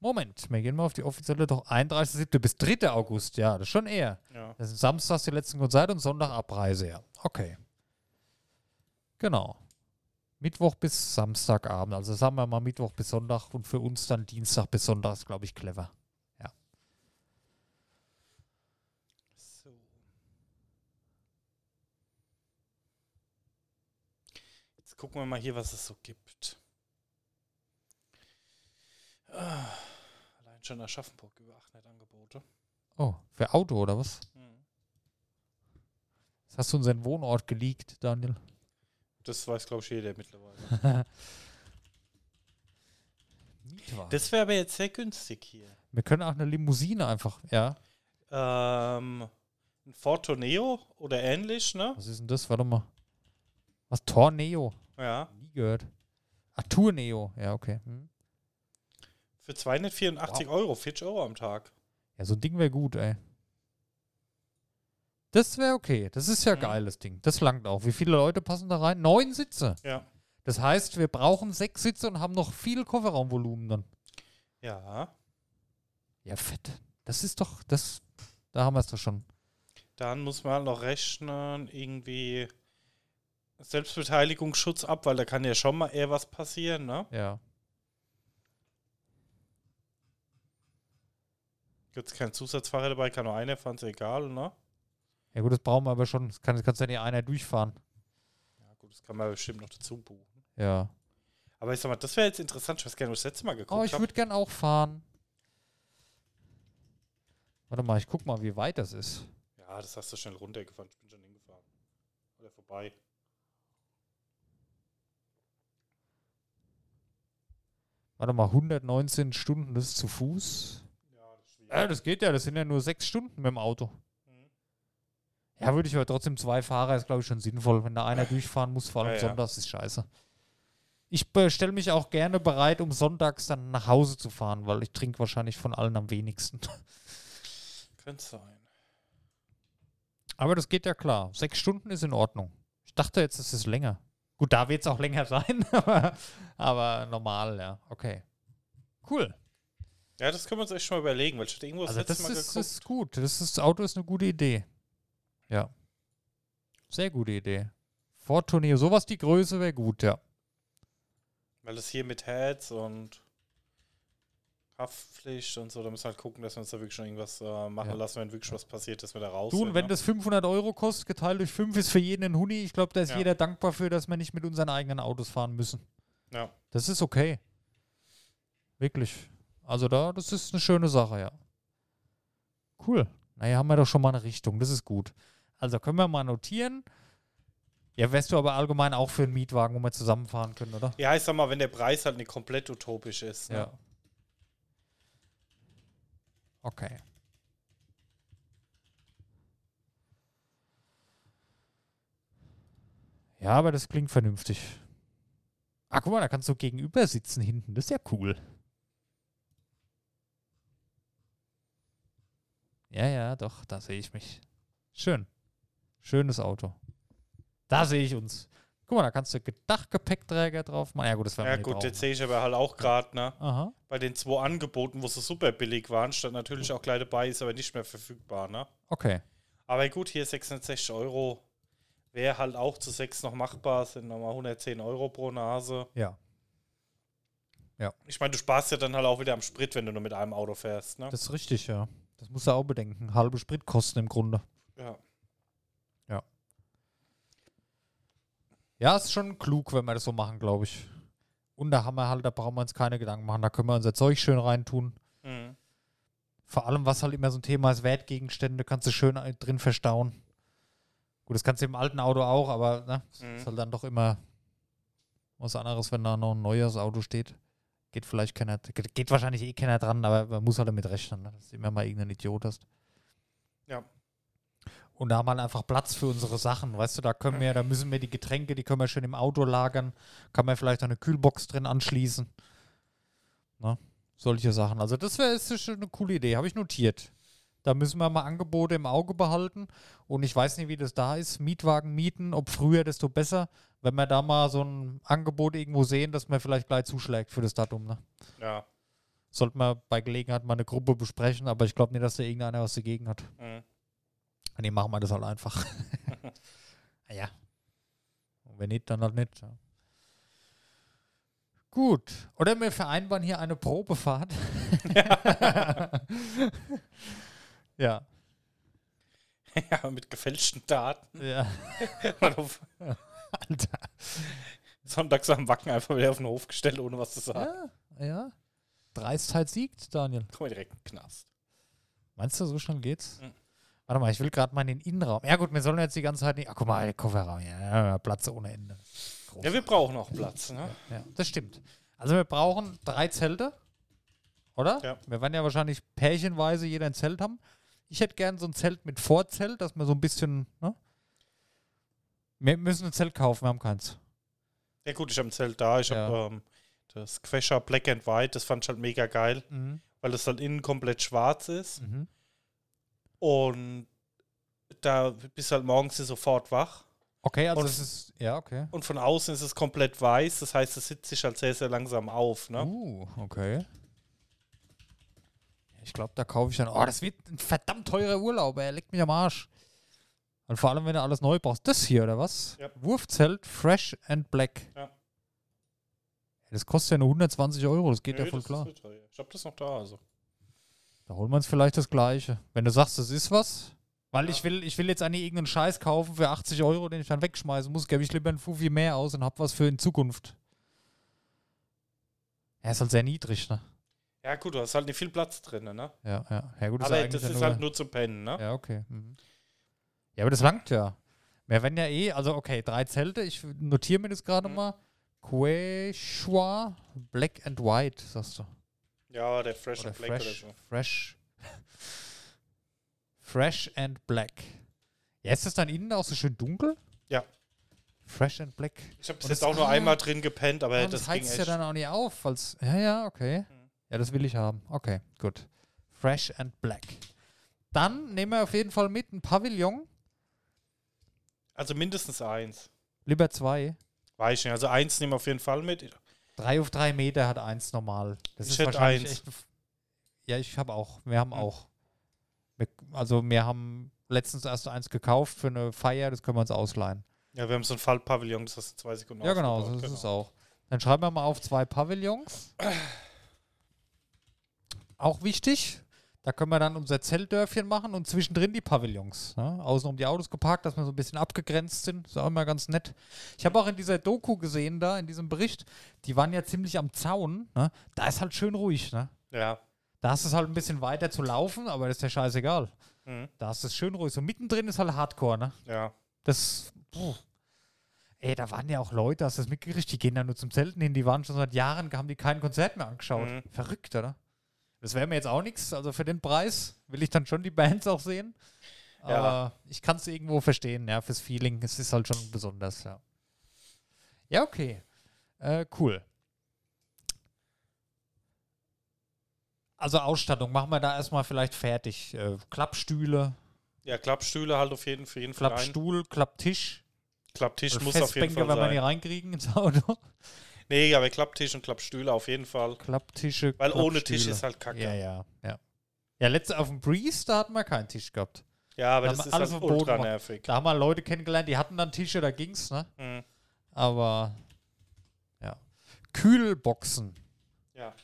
Moment, wir gehen mal auf die offizielle doch 31.7. bis 3. August. Ja, das ist schon eher. Ja. Das sind samstags die letzten Konzerte und Sonntag Abreise, ja. Okay. Genau. Mittwoch bis Samstagabend. Also sagen wir mal Mittwoch bis Sonntag und für uns dann Dienstag bis Sonntag ist, glaube ich, clever. So. Jetzt gucken wir mal hier, was es so gibt. Ah, allein schon Aschaffenburg über 800 Angebote. Oh, für Auto oder was? Das hast du unseren Wohnort geleakt, Daniel. Das weiß, glaube ich, jeder mittlerweile. Das wäre aber jetzt sehr günstig hier. Wir können auch eine Limousine einfach, ja. Ähm, ein Ford Tourneo oder ähnlich, ne? Was ist denn das? Warte mal. Was? Torneo? Ja. Nie gehört. Ah, Tourneo. Ja, okay. Hm. Für 284 Euro, 40 Euro am Tag. Ja, so ein Ding wäre gut, ey. Das wäre okay. Das ist ja Mhm. geil, das Ding. Das langt auch. Wie viele Leute passen da rein? Neun Sitze. Ja. Das heißt, wir brauchen sechs Sitze und haben noch viel Kofferraumvolumen dann. Ja. Ja, fett. Das ist doch, das, da haben wir es doch schon. Dann muss man halt noch rechnen, irgendwie Selbstbeteiligungsschutz ab, weil da kann ja schon mal eher was passieren, ne? Ja. Gibt es keinen Zusatzfahrer dabei, kann nur einer fahren, ist egal, ne? Ja gut, das brauchen wir aber schon. Das kann, das kannst ja nicht einer durchfahren. Ja, gut, das kann man bestimmt noch dazu buchen. Ja. Aber ich sag mal, das wäre jetzt interessant. Ich weiß nicht, wo ich das letzte Mal geguckt Oh, ich würde gern auch fahren. Warte mal, ich guck mal, wie weit das ist. Ja, das hast du schnell runtergefahren. Ich bin schon hingefahren. Oder vorbei. Warte mal, 119 Stunden, das ist zu Fuß. Ja, das. Ja, das geht ja, das sind ja nur sechs Stunden mit dem Auto. Ja, würde ich aber trotzdem zwei Fahrer, ist glaube ich schon sinnvoll. Wenn da einer durchfahren muss, vor allem Ja, ja. sonntags, ist scheiße. Ich stelle mich auch gerne bereit, um sonntags dann nach Hause zu fahren, weil ich trinke wahrscheinlich von allen am wenigsten. Könnte sein. Aber das geht ja klar. Sechs Stunden ist in Ordnung. Ich dachte jetzt, es ist länger. Gut, da wird es auch länger sein, aber, aber normal, ja. Okay. Cool. Ja, das können wir uns echt schon mal überlegen, weil ich hatte irgendwo das Also letzte das Mal ist, geguckt. ist gut. Das, ist, das Auto ist eine gute Idee. Ja. Sehr gute Idee. Ford Tourneo, sowas die Größe wäre gut, ja. Weil das hier mit Heads und Haftpflicht und so, da müssen wir halt gucken, dass wir uns da wirklich schon irgendwas äh, machen Ja. lassen, wenn wirklich was passiert, dass wir da raus Du, und wenn ne? das 500 Euro kostet, geteilt durch 5 ist für jeden ein Huni. Ich glaube, da ist Ja. jeder dankbar für, dass wir nicht mit unseren eigenen Autos fahren müssen. Ja. Das ist okay. Wirklich. Also da, das ist eine schöne Sache, ja. Cool. Naja, haben wir doch schon mal eine Richtung. Das ist gut. Also können wir mal notieren. Ja, wärst du aber allgemein auch für einen Mietwagen, wo wir zusammenfahren können, oder? Ja, ich sag mal, wenn der Preis halt nicht komplett utopisch ist. Ne? Ja. Okay. Ja, aber das klingt vernünftig. Ah, guck mal, da kannst du gegenüber sitzen hinten. Das ist ja cool. Ja, ja, doch, da sehe ich mich. Schön. Schönes Auto. Da sehe ich uns. Guck mal, da kannst du Dachgepäckträger drauf machen. Ja, gut, das werden Ja, gut, brauchen. jetzt sehe ich aber halt auch gerade, ne? Aha. Bei den zwei Angeboten, wo sie super billig waren, stand natürlich auch gleich dabei, ist aber nicht mehr verfügbar, ne? Okay. Aber gut, hier 660 Euro wäre halt auch zu sechs noch machbar, sind nochmal 110 Euro pro Nase. Ja. Ich meine, du sparst ja dann halt auch wieder am Sprit, wenn du nur mit einem Auto fährst, ne? Das ist richtig, ja. Das musst du auch bedenken. Halbe Spritkosten im Grunde. Ja. Ja, ist schon klug, wenn wir das so machen, glaube ich. Und da haben wir halt, da brauchen wir uns keine Gedanken machen. Da können wir unser Zeug schön reintun. Mhm. Vor allem, was halt immer so ein Thema ist, Wertgegenstände, kannst du schön ein- drin verstauen. Gut, das kannst du im alten Auto auch, aber ne, Mhm. ist halt dann doch immer was anderes, wenn da noch ein neues Auto steht. Geht vielleicht keiner, geht, geht wahrscheinlich eh keiner dran, aber man muss halt damit rechnen, ne, dass du immer mal irgendeinen Idiot hast. Ja. Und da haben wir halt einfach Platz für unsere Sachen, weißt du, da können wir, da müssen wir die Getränke, die können wir schön im Auto lagern, kann man vielleicht eine Kühlbox drin anschließen. Ne? Solche Sachen. Also das wäre ist schon eine coole Idee, habe ich notiert. Da müssen wir mal Angebote im Auge behalten. Und ich weiß nicht, wie das da ist. Mietwagen mieten, ob früher, desto besser. Wenn wir da mal so ein Angebot irgendwo sehen, dass man vielleicht gleich zuschlägt für das Datum. Ne? Ja. Sollten wir bei Gelegenheit mal eine Gruppe besprechen, aber ich glaube nicht, dass da irgendeiner was dagegen hat. Mhm. Nee, machen wir das halt einfach. ja. Und wenn nicht, dann halt nicht. Ja. Gut. Oder wir vereinbaren hier eine Probefahrt. ja. ja, mit gefälschten Daten. Ja. Alter. Sonntags am Wacken einfach wieder auf den Hof gestellt, ohne was zu sagen. Ja, ja. Dreistheit siegt, Daniel. Komm direkt in den Knast. Meinst du, so schnell geht's? Mhm. Warte mal, ich will gerade mal in den Innenraum. Ja gut, wir sollen jetzt die ganze Zeit nicht. Ach, guck mal, der Kofferraum. Ja, ja, Platz ohne Ende. Groß. Ja, wir brauchen auch Platz, ne? Ja, das stimmt. Also wir brauchen drei Zelte, oder? Ja. Wir werden ja wahrscheinlich pärchenweise jeder ein Zelt haben. Ich hätte gern so ein Zelt mit Vorzelt, dass wir so ein bisschen, ne? Wir müssen ein Zelt kaufen, wir haben keins. Ja gut, ich habe ein Zelt da. Ich Ja. habe ähm, das Quescher Black and White. Das fand ich halt mega geil, Mhm. weil das halt innen komplett schwarz ist. Mhm. Und da bist du halt morgens sofort wach. Okay, also Und- es ist, ja, okay. Und von außen ist es komplett weiß. Das heißt, es sitzt sich halt sehr, sehr langsam auf. Ne? Uh, okay. Ich glaube, da kaufe ich dann. Oh, das wird ein verdammt teurer Urlaub, er leckt mich am Arsch. Und vor allem, wenn du alles neu brauchst. Das hier, oder was? Ja. Wurfzelt Fresh and Black. Ja. Das kostet ja nur 120 Euro, das geht Nö, ja voll klar. Ich habe das noch da. Also. Da holen wir uns vielleicht das Gleiche. Wenn du sagst, das ist was. Weil Ja. ich will, ich will jetzt eigentlich irgendeinen Scheiß kaufen für 80 Euro, den ich dann wegschmeißen muss, gebe ich lieber ein Fufi mehr aus und hab was für in Zukunft. Er ist halt sehr niedrig, ne? Ja, gut, du hast halt nicht viel Platz drin. Ne? Ja, ja. Ja, gut, Aber eigentlich das ist halt nur zum Pennen. Ne? Ja, okay. Mhm. Ja, aber das langt ja. Wir werden ja eh, also okay, drei Zelte. Ich notiere mir das gerade Mhm. mal. Quechua Black and White, sagst du. Ja, der Fresh Oder and Black Fresh. oder so. Fresh. Fresh and Black. Ja, ist das dann innen auch so schön dunkel? Ja. Fresh and Black. Ich habe Und jetzt das- auch nur ah. einmal drin gepennt, aber das, das heizt ja dann auch nicht auf. Als, ja, ja, okay. Mhm. Ja, das will ich haben. Okay, gut. Fresh and Black. Dann nehmen wir auf jeden Fall mit ein Pavillon. also mindestens eins. Lieber zwei. Weiß ich nicht. Also eins nehmen wir auf jeden Fall mit. Drei auf drei Meter hat eins normal. Das Ich ist wahrscheinlich eins. echt. Ja, ich habe auch. Wir haben Hm. auch. Wir, also wir haben letztens erst eins gekauft für eine Feier, das können wir uns ausleihen. Ja, wir haben so ein Fallpavillon, das hast du zwei Sekunden ja, genau, so ist genau. es auch. Dann schreiben wir mal auf zwei Pavillons. Auch wichtig. Da können wir dann unser Zeltdörfchen machen und zwischendrin die Pavillons. Ne? Außen um die Autos geparkt, dass wir so ein bisschen abgegrenzt sind. Ist auch immer ganz nett. Ich habe auch in dieser Doku gesehen, da in diesem Bericht, die waren ja ziemlich am Zaun. Ne? Da ist halt schön ruhig. Ne? Ja. Da du es halt ein bisschen weiter zu laufen, aber das ist ja scheißegal. Mhm. Da du es schön ruhig. So mittendrin ist halt Hardcore, ne? Ja. Das. Puh. Ey, da waren ja auch Leute, hast du das mitgekriegt, die gehen da nur zum Zelten hin, die waren schon seit Jahren, haben die kein Konzert mehr angeschaut. Mhm. Verrückt, oder? Das wäre mir jetzt auch nichts. Also für den Preis will ich dann schon die Bands auch sehen. Aber Ja. ich kann es irgendwo verstehen, ja, fürs Feeling. Es ist halt schon besonders, ja. Ja, okay. Äh, cool. Also Ausstattung machen wir da erstmal vielleicht fertig. Äh, Klappstühle, Ja, Klappstühle halt auf jeden, für jeden. Klappstuhl, Klapptisch. Klapptisch muss auf jeden Fall wenn wir die sein. reinkriegen ins Auto. Nee, aber Klapptisch und Klappstühle auf jeden Fall. Klapptische. Weil ohne Tisch Klappstühle. ist halt kacke. Ja, ja, ja. Ja, letzte auf dem Breeze, da hatten wir keinen Tisch gehabt. Ja, aber Da das ist alles halt Boden ultra nervig. Da haben wir Leute kennengelernt, die hatten dann Tische, da ging's, ne? Mhm. Aber ja. Kühlboxen. Ja.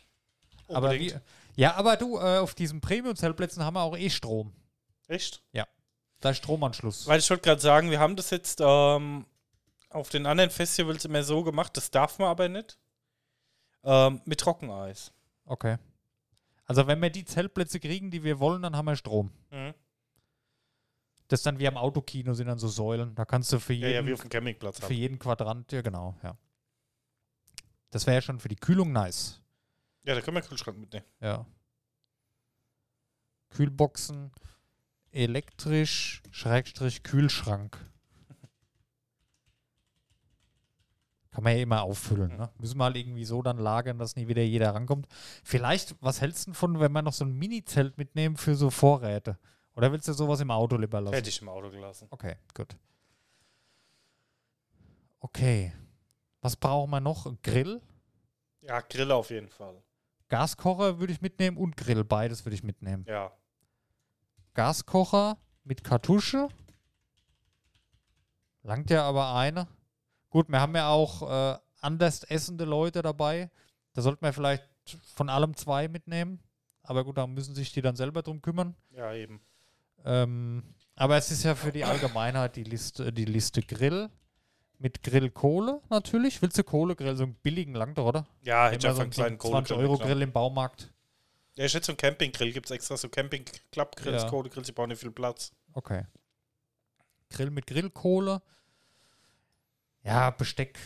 Aber wie, Unbedingt. ja, aber du, äh, auf diesen Premium-Zeltplätzen haben wir auch eh Strom. Echt? Da ist Stromanschluss. Weil ich wollte gerade sagen, wir haben das jetzt ähm, auf den anderen Festivals immer so gemacht, das darf man aber nicht. Ähm, mit Trockeneis. Okay. Also wenn wir die Zeltplätze kriegen, die wir wollen, dann haben wir Strom. Mhm. Das ist dann wie am Autokino sind dann so Säulen. Da kannst du für Ja, jeden, ja, wie auf dem Campingplatz für jeden Quadrant, ja genau, ja. Das wäre ja schon für die Kühlung nice. Ja, da können wir Kühlschrank mitnehmen. Ja. Kühlboxen, elektrisch, Schrägstrich, Kühlschrank. Kann man ja immer auffüllen. Ne? Müssen wir halt irgendwie so dann lagern, dass nie wieder jeder rankommt. Vielleicht, was hältst du davon, wenn wir noch so ein Mini-Zelt mitnehmen für so Vorräte? Oder willst du sowas im Auto lieber lassen? Hätte ich im Auto gelassen. Okay, gut. Okay. Was brauchen wir noch? Grill? Ja, Grill auf jeden Fall. Gaskocher würde ich mitnehmen und Grill. Beides würde ich mitnehmen. Ja. Gaskocher mit Kartusche. Langt ja aber eine. Gut, wir haben ja auch äh, anders essende Leute dabei. Da sollten wir vielleicht von allem zwei mitnehmen. Aber gut, da müssen sich die dann selber drum kümmern. Ja, eben. Ähm, aber es ist ja für die Allgemeinheit die Liste, die Liste Grill. Mit Grillkohle natürlich. Willst du Kohlegrill? So einen billigen doch, oder? Ja, hätte ich Immer einfach so einen kleinen 20 Kohlegrill Euro mitgenommen. Grill im Baumarkt. Ja, ich hätte so einen Campinggrill. Gibt es extra so Camping-Klappgrills, Ja. Kohlegrills, die brauchen nicht viel Platz. Okay. Grill mit Grillkohle. Ja, Besteck.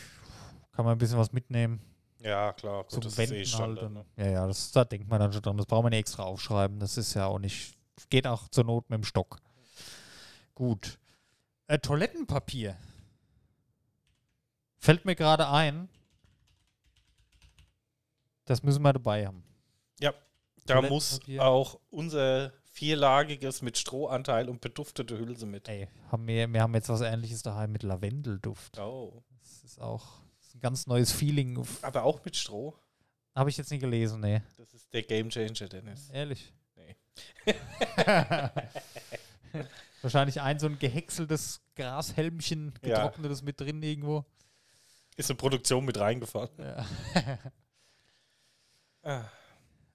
Kann man ein bisschen was mitnehmen. Ja, klar. Gut, Zum das Wenden ist eh halt. Und- Ne? Ja, ja, das, da denkt man dann schon dran. Das braucht man nicht extra aufschreiben. Das ist ja auch nicht. Geht auch zur Not mit dem Stock. Gut. Äh, Toilettenpapier. Fällt mir gerade ein. Das müssen wir dabei haben. Da muss auch unser vierlagiges mit Strohanteil und beduftete Hülse mit. Ey, haben wir, wir haben jetzt was ähnliches daheim mit Lavendelduft. Oh. Das ist auch das ist ein ganz neues Feeling. Aber auch mit Stroh. Habe ich jetzt nie gelesen, nee. Das ist der Gamechanger, Dennis. Ehrlich. Nee. Wahrscheinlich ein so ein gehäckseltes Grashelmchen, Ja. getrocknetes mit drin irgendwo. Ist in Produktion mit reingefahren. Ja. Ah.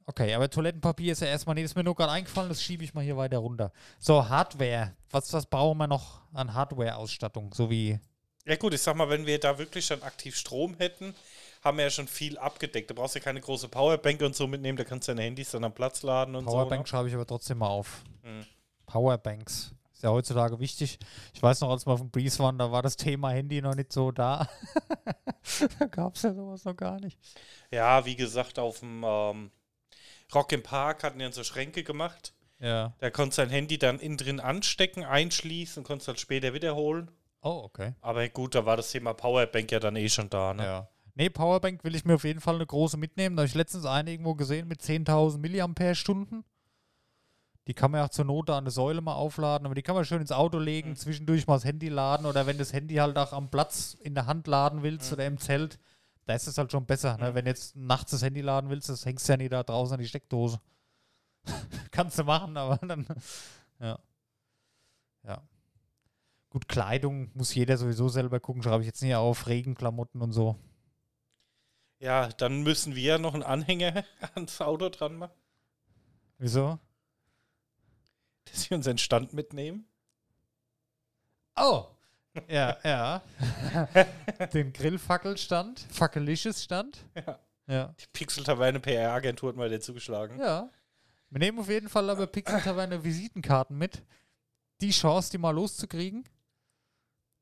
Okay, aber Toilettenpapier ist ja erstmal, nee, das ist mir nur gerade eingefallen, das schiebe ich mal hier weiter runter. So, Hardware. Was, was brauchen wir noch an Hardware-Ausstattung? So wie, Ja gut, ich sag mal, wenn wir da wirklich dann aktiv Strom hätten, haben wir ja schon viel abgedeckt. Da brauchst du ja keine große Powerbank und so mitnehmen, da kannst du deine Handys dann am Platz laden und Powerbank so. ne? schreibe ich aber trotzdem mal auf. Mhm. Powerbanks. Ist ja heutzutage wichtig. Ich weiß noch, als wir auf dem Breeze waren, da war das Thema Handy noch nicht so da. da gab es ja sowas noch gar nicht. Ja, wie gesagt, auf dem ähm, Rock im Park hatten dann so Schränke gemacht. Ja. Da konntest du dein Handy dann innen drin anstecken, einschließen und konntest dann später wiederholen. Oh, okay. Aber gut, da war das Thema Powerbank ja dann eh schon da. Ne? Ja. Nee, Powerbank will ich mir auf jeden Fall eine große mitnehmen. Da habe ich letztens eine irgendwo gesehen mit 10.000 Milliampere-Stunden. Die kann man ja auch zur Not da an der Säule mal aufladen, aber die kann man schön ins Auto legen, Mhm. zwischendurch mal das Handy laden oder wenn das Handy halt auch am Platz in der Hand laden willst Mhm. oder im Zelt, da ist es halt schon besser. Ne? Wenn du jetzt nachts das Handy laden willst, das hängst du ja nie da draußen an die Steckdose. Kannst du machen, aber dann, ja. Ja. Gut, Kleidung muss jeder sowieso selber gucken, schreibe ich jetzt nicht auf, Regenklamotten und so. Ja, dann müssen wir noch einen Anhänger ans Auto dran machen, Wieso? dass wir unseren Stand mitnehmen. Oh! Ja, ja. Den Grillfackelstand, Fackelisches Stand. Ja. Ja. Die Pixel-Taverne PR-Agentur hat mal dir zugeschlagen. Ja. Wir nehmen auf jeden Fall aber Pixel Taverne Visitenkarten mit. Die Chance, die mal loszukriegen,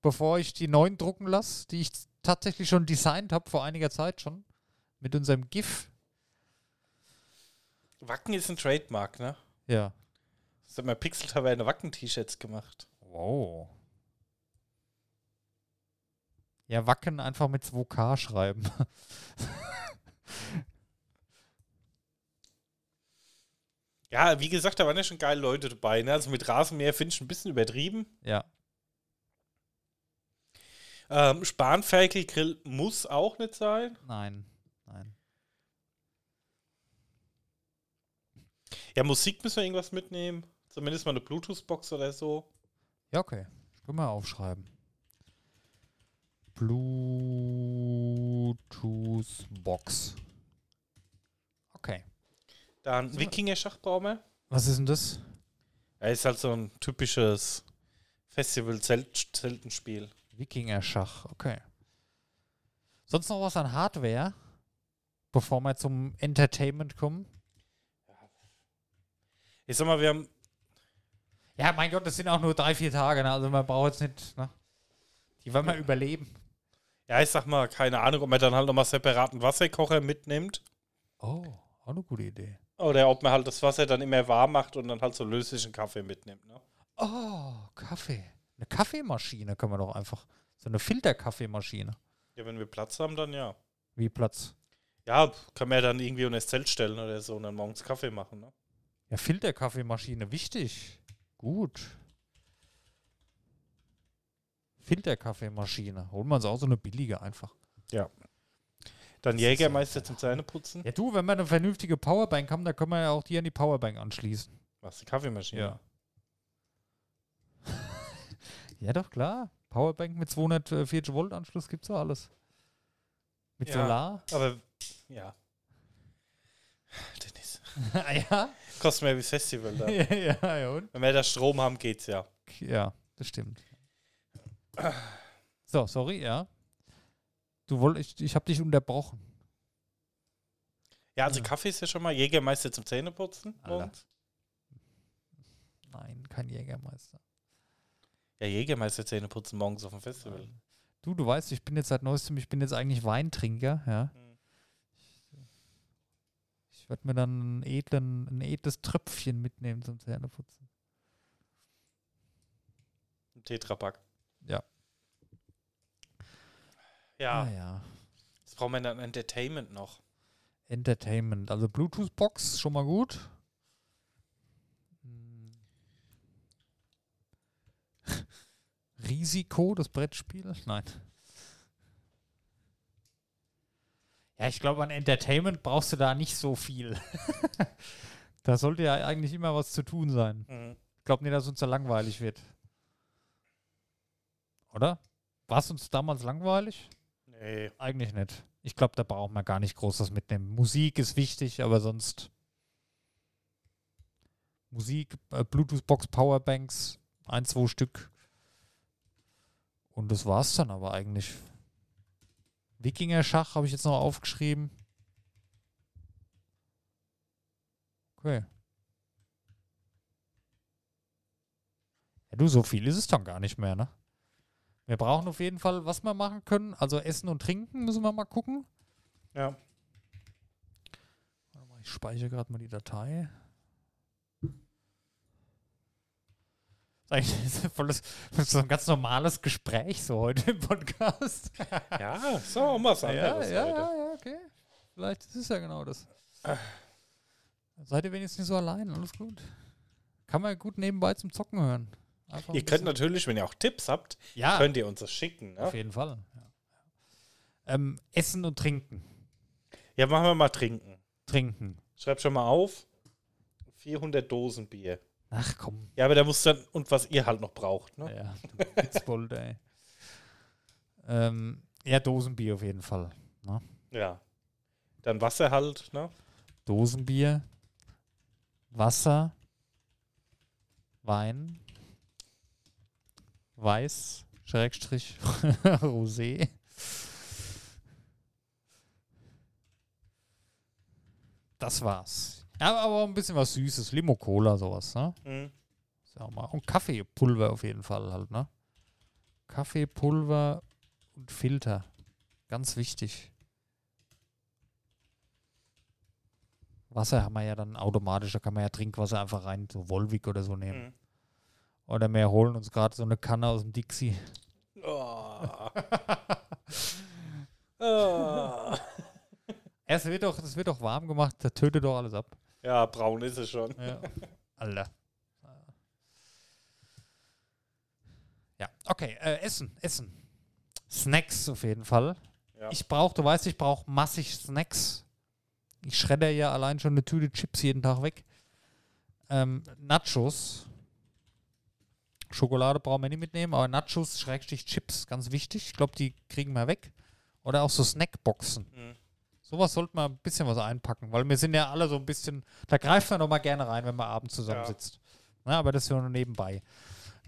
bevor ich die neuen drucken lasse, die ich tatsächlich schon designt habe vor einiger Zeit schon. Mit unserem GIF. Wacken ist ein Trademark, ne? Ja. Das hat mal Pixel-Taverne Wacken-T-Shirts gemacht. Wow. Ja, Wacken einfach mit 2K schreiben. Ja, wie gesagt, da waren ja schon geile Leute dabei. Ne? Also mit Rasenmäher finde ich ein bisschen übertrieben. ja. Ähm, Spanferkelgrill muss auch nicht sein. Nein. Nein. Ja, Musik müssen wir irgendwas mitnehmen. Zumindest mal eine Bluetooth-Box oder so. Ja, okay. Können wir aufschreiben. Bluetooth-Box. Okay. Dann So. Wikinger-Schachbaumer. Was ist denn das? Er ist halt so ein typisches Festival-Zeltenspiel. Wikinger-Schach. Okay. Sonst noch was an Hardware? Bevor wir zum Entertainment kommen? Ich sag mal, wir haben. Ja, mein Gott, das sind auch nur drei, vier Tage, ne? also man braucht jetzt nicht, ne? Die wollen wir überleben. Ja, ich sag mal, keine Ahnung, ob man dann halt nochmal separaten Wasserkocher mitnimmt. Oh, auch eine gute Idee. Oder ob man halt das Wasser dann immer warm macht und dann halt so löslichen Kaffee mitnimmt. Ne? Oh, Kaffee. Eine Kaffeemaschine können wir doch einfach. So eine Filterkaffeemaschine. Ja, wenn wir Platz haben, dann ja. Wie Platz? Ja, kann man ja dann irgendwie unter das Zelt stellen oder so und dann morgens Kaffee machen. Ne? Ja, Filterkaffeemaschine, wichtig. Gut. Filterkaffeemaschine. Holen wir uns auch so eine billige einfach. Dann Jägermeister zum Zähneputzen. Ja, du, wenn wir eine vernünftige Powerbank haben, dann können wir ja auch die an die Powerbank anschließen. Was, die Kaffeemaschine? ja, doch, klar. Powerbank mit 240 Volt Anschluss gibt's doch alles. Mit Ja. Solar. Aber, ja. Dennis. Ah, ja? Kostet mehr wie das Festival da. ja, ja, ja, und? Wenn wir da Strom haben, geht's ja. Ja, das stimmt. So, sorry, ja. Du wolltest, ich, ich habe dich unterbrochen. Ja, also Ja. Kaffee ist ja schon mal Jägermeister zum Zähneputzen. Nein, kein Jägermeister. Ja, Jägermeister Zähneputzen morgens auf dem Festival. Du, du weißt, ich bin jetzt seit neuestem, ich bin jetzt eigentlich Weintrinker, ja. Mhm. Ich werde mir dann einen edlen, ein edles Tröpfchen mitnehmen zum Zähneputzen. Ein Tetrapack. Ja. Ja, Ah, ja. jetzt brauchen wir dann Entertainment noch. Entertainment, also Bluetooth-Box, schon mal gut. Risiko, das Brettspiel? Nein. Ja, ich glaube, an Entertainment brauchst du da nicht so viel. da sollte ja eigentlich immer was zu tun sein. Mhm. Ich glaube nicht, dass uns da langweilig wird. Oder? War es uns damals langweilig? Nee. Eigentlich nicht. Ich glaube, da braucht man gar nicht groß was mitnehmen. Musik ist wichtig, aber sonst Musik, äh, Bluetooth-Box, Powerbanks, ein, zwei Stück. Und das war's dann aber eigentlich. Wikinger-Schach habe ich jetzt noch aufgeschrieben. Okay. Ja, du, so viel ist es dann gar nicht mehr, ne? Wir brauchen auf jeden Fall, was wir machen können. Also Essen und Trinken müssen wir mal gucken. Ja. Warte mal, Ich speichere gerade mal die Datei. Das ist eigentlich voll das, so ein ganz normales Gespräch so heute im Podcast. Ja, so, um was anderes ja, heute. ja, ja, okay. Vielleicht ist es ja genau das. Seid ihr wenigstens nicht so allein, alles gut. Kann man gut nebenbei zum Zocken hören. Ihr könnt natürlich, wenn ihr auch Tipps habt, ja, könnt ihr uns das schicken. auf Ne? jeden Fall. Ja. Ähm, Essen und Trinken. Ja, machen wir mal trinken. Trinken. Schreib schon mal auf. 400 Dosen Bier. Ach komm. Ja, aber da muss dann, und was ihr halt noch braucht. Ne? Ja, du Witzbold, ey. Ähm, ja, Dosenbier auf jeden Fall. Ja. Dann Wasser halt, ne? Dosenbier, Wasser, Wein, Weiß, Schrägstrich, Rosé. Das war's. Ja, aber ein bisschen was Süßes, Limo Cola, sowas, ne? Mhm. Mal. Und Kaffeepulver auf jeden Fall halt, ne? Kaffeepulver und Filter. Ganz wichtig. Wasser haben wir ja dann automatisch, da kann man ja Trinkwasser einfach rein, so Volvic oder so nehmen. Mhm. Oder wir holen uns gerade so eine Kanne aus dem Dixie. Oh. oh. Es wird doch, es wird doch warm gemacht, da tötet doch alles ab. Ja, braun ist es schon. Ja. Alter. Ja, okay, äh, Essen, Essen. Snacks auf jeden Fall. Ja. Ich brauche, du weißt, ich brauche massig Snacks. Ich schredder ja allein schon eine Tüte Chips jeden Tag weg. Ähm, Nachos. Schokolade brauchen wir nicht mitnehmen, aber Nachos, Schrägstrich Chips, ganz wichtig. Ich glaube, die kriegen wir weg. Oder auch so Snackboxen. Mhm. Sowas sollte man ein bisschen was einpacken, weil wir sind ja alle so ein bisschen, da greift man doch mal gerne rein, wenn man abends zusammensitzt. Na, aber das ist ja nur nebenbei.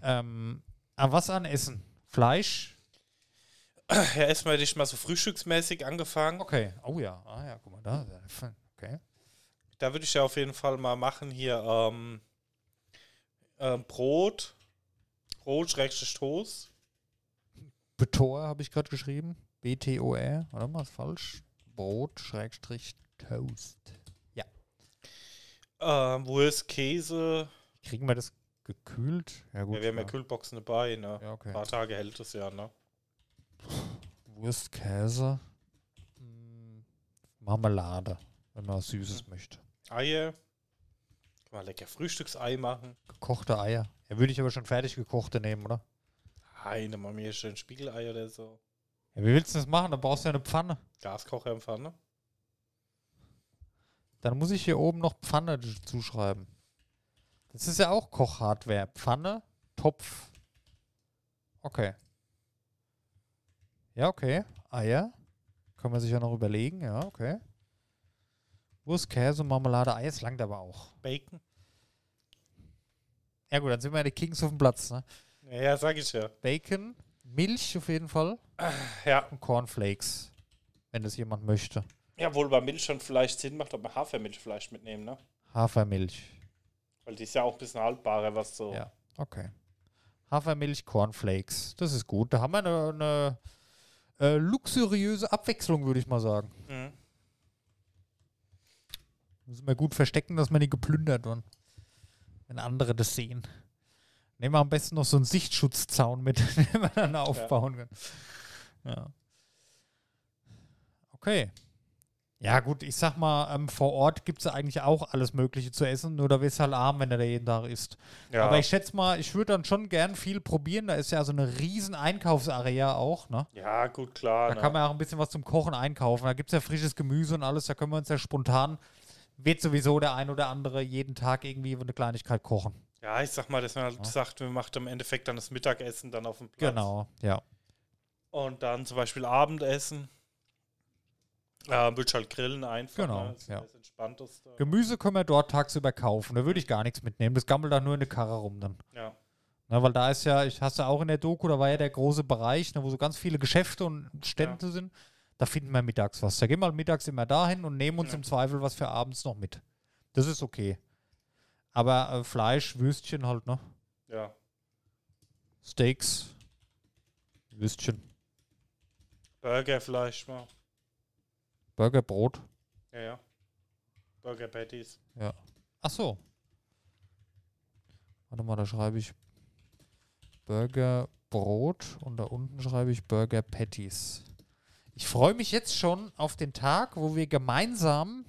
Ähm, aber was an Essen? Fleisch? Ja, erstmal dich mal so frühstücksmäßig angefangen. Okay. Oh ja. Ah ja, guck mal da. Okay. Da würde ich ja auf jeden Fall mal machen hier ähm, Ähm, Brot. Brot, Schrägstrich Toast. Betor habe ich gerade geschrieben. B-T-O-R. Warte mal, ist falsch. Brot, Schrägstrich, Toast. Ähm, Wurst, Käse. Kriegen wir das gekühlt? Ja, gut. Ja, wir haben ja ja. Kühlboxen dabei, ne? Ja, okay. Ein paar Tage hält es ja, ne? Wurst, Käse. Mm, Marmelade, wenn man was Süßes möchte. Eier. Kann man lecker Frühstücksei machen. Gekochte Eier. Ja, würde ich aber schon fertig gekochte nehmen, oder? Eine mal mir schön Spiegelei oder so. Ja, wie willst du das machen? Da brauchst du ja eine Pfanne. Gaskocher im Pfanne. Dann muss ich hier oben noch Pfanne zuschreiben. Das ist ja auch Kochhardware. Pfanne, Topf. Okay. Ja, okay. Eier. Kann man sich ja noch überlegen. Ja, okay. Wurst, Käse, Marmelade, Ei. Es langt aber auch. Bacon. Ja gut, dann sind wir die Kings auf dem Platz. Ne? Ja, ja, sag ich ja. Bacon, Milch auf jeden Fall Ja. und Cornflakes, wenn das jemand möchte. Ja, wohl bei Milch schon vielleicht Sinn macht, ob wir Hafermilch vielleicht mitnehmen, ne? Hafermilch. Weil die ist ja auch ein bisschen haltbarer, was so. Ja, okay. Hafermilch, Cornflakes. Das ist gut. Da haben wir eine, eine äh, luxuriöse Abwechslung, würde ich mal sagen. Mhm. Müssen wir gut verstecken, dass wir nicht geplündert werden. Wenn andere das sehen. Nehmen wir am besten noch so einen Sichtschutzzaun mit, den wir dann aufbauen können. Ja. Okay. Ja, gut, ich sag mal, ähm, vor Ort gibt es eigentlich auch alles Mögliche zu essen, nur da wirst du halt arm, wenn du da jeden Tag isst. Ja. Aber ich schätze mal, ich würde dann schon gern viel probieren. Da ist ja so eine riesen Einkaufsarea auch, ne? ja, gut, klar. Da ne? kann man auch ein bisschen was zum Kochen einkaufen. Da gibt es ja frisches Gemüse und alles. Da können wir uns ja spontan, wird sowieso der ein oder andere jeden Tag irgendwie eine Kleinigkeit kochen. ja, ich sag mal, dass man halt Ja. sagt, wir machen im Endeffekt dann das Mittagessen dann auf dem Platz. Genau, ja. Und dann zum Beispiel Abendessen. Äh, würde ich halt grillen einfach. Genau, Ne? Das ist ja. Gemüse können wir dort tagsüber kaufen. Da würde ich gar nichts mitnehmen. Das gammelt da nur in der Karre rum dann. Ja. Na, weil da ist ja, ich hast ja auch in der Doku, da war ja der große Bereich, ne, wo so ganz viele Geschäfte und Stände sind. Da finden wir mittags was. Da gehen wir halt mittags immer dahin und nehmen uns Ja. im Zweifel was für abends noch mit. Das ist okay. Aber äh, Fleisch, Würstchen halt, ne? ja. Steaks, Würstchen, Burger vielleicht mal. Burger, Brot. Ja, ja. Burger Patties. Ach so. Warte mal, da schreibe ich Burger, Brot und da unten schreibe ich Burger Patties. Ich freue mich jetzt schon auf den Tag, wo wir gemeinsam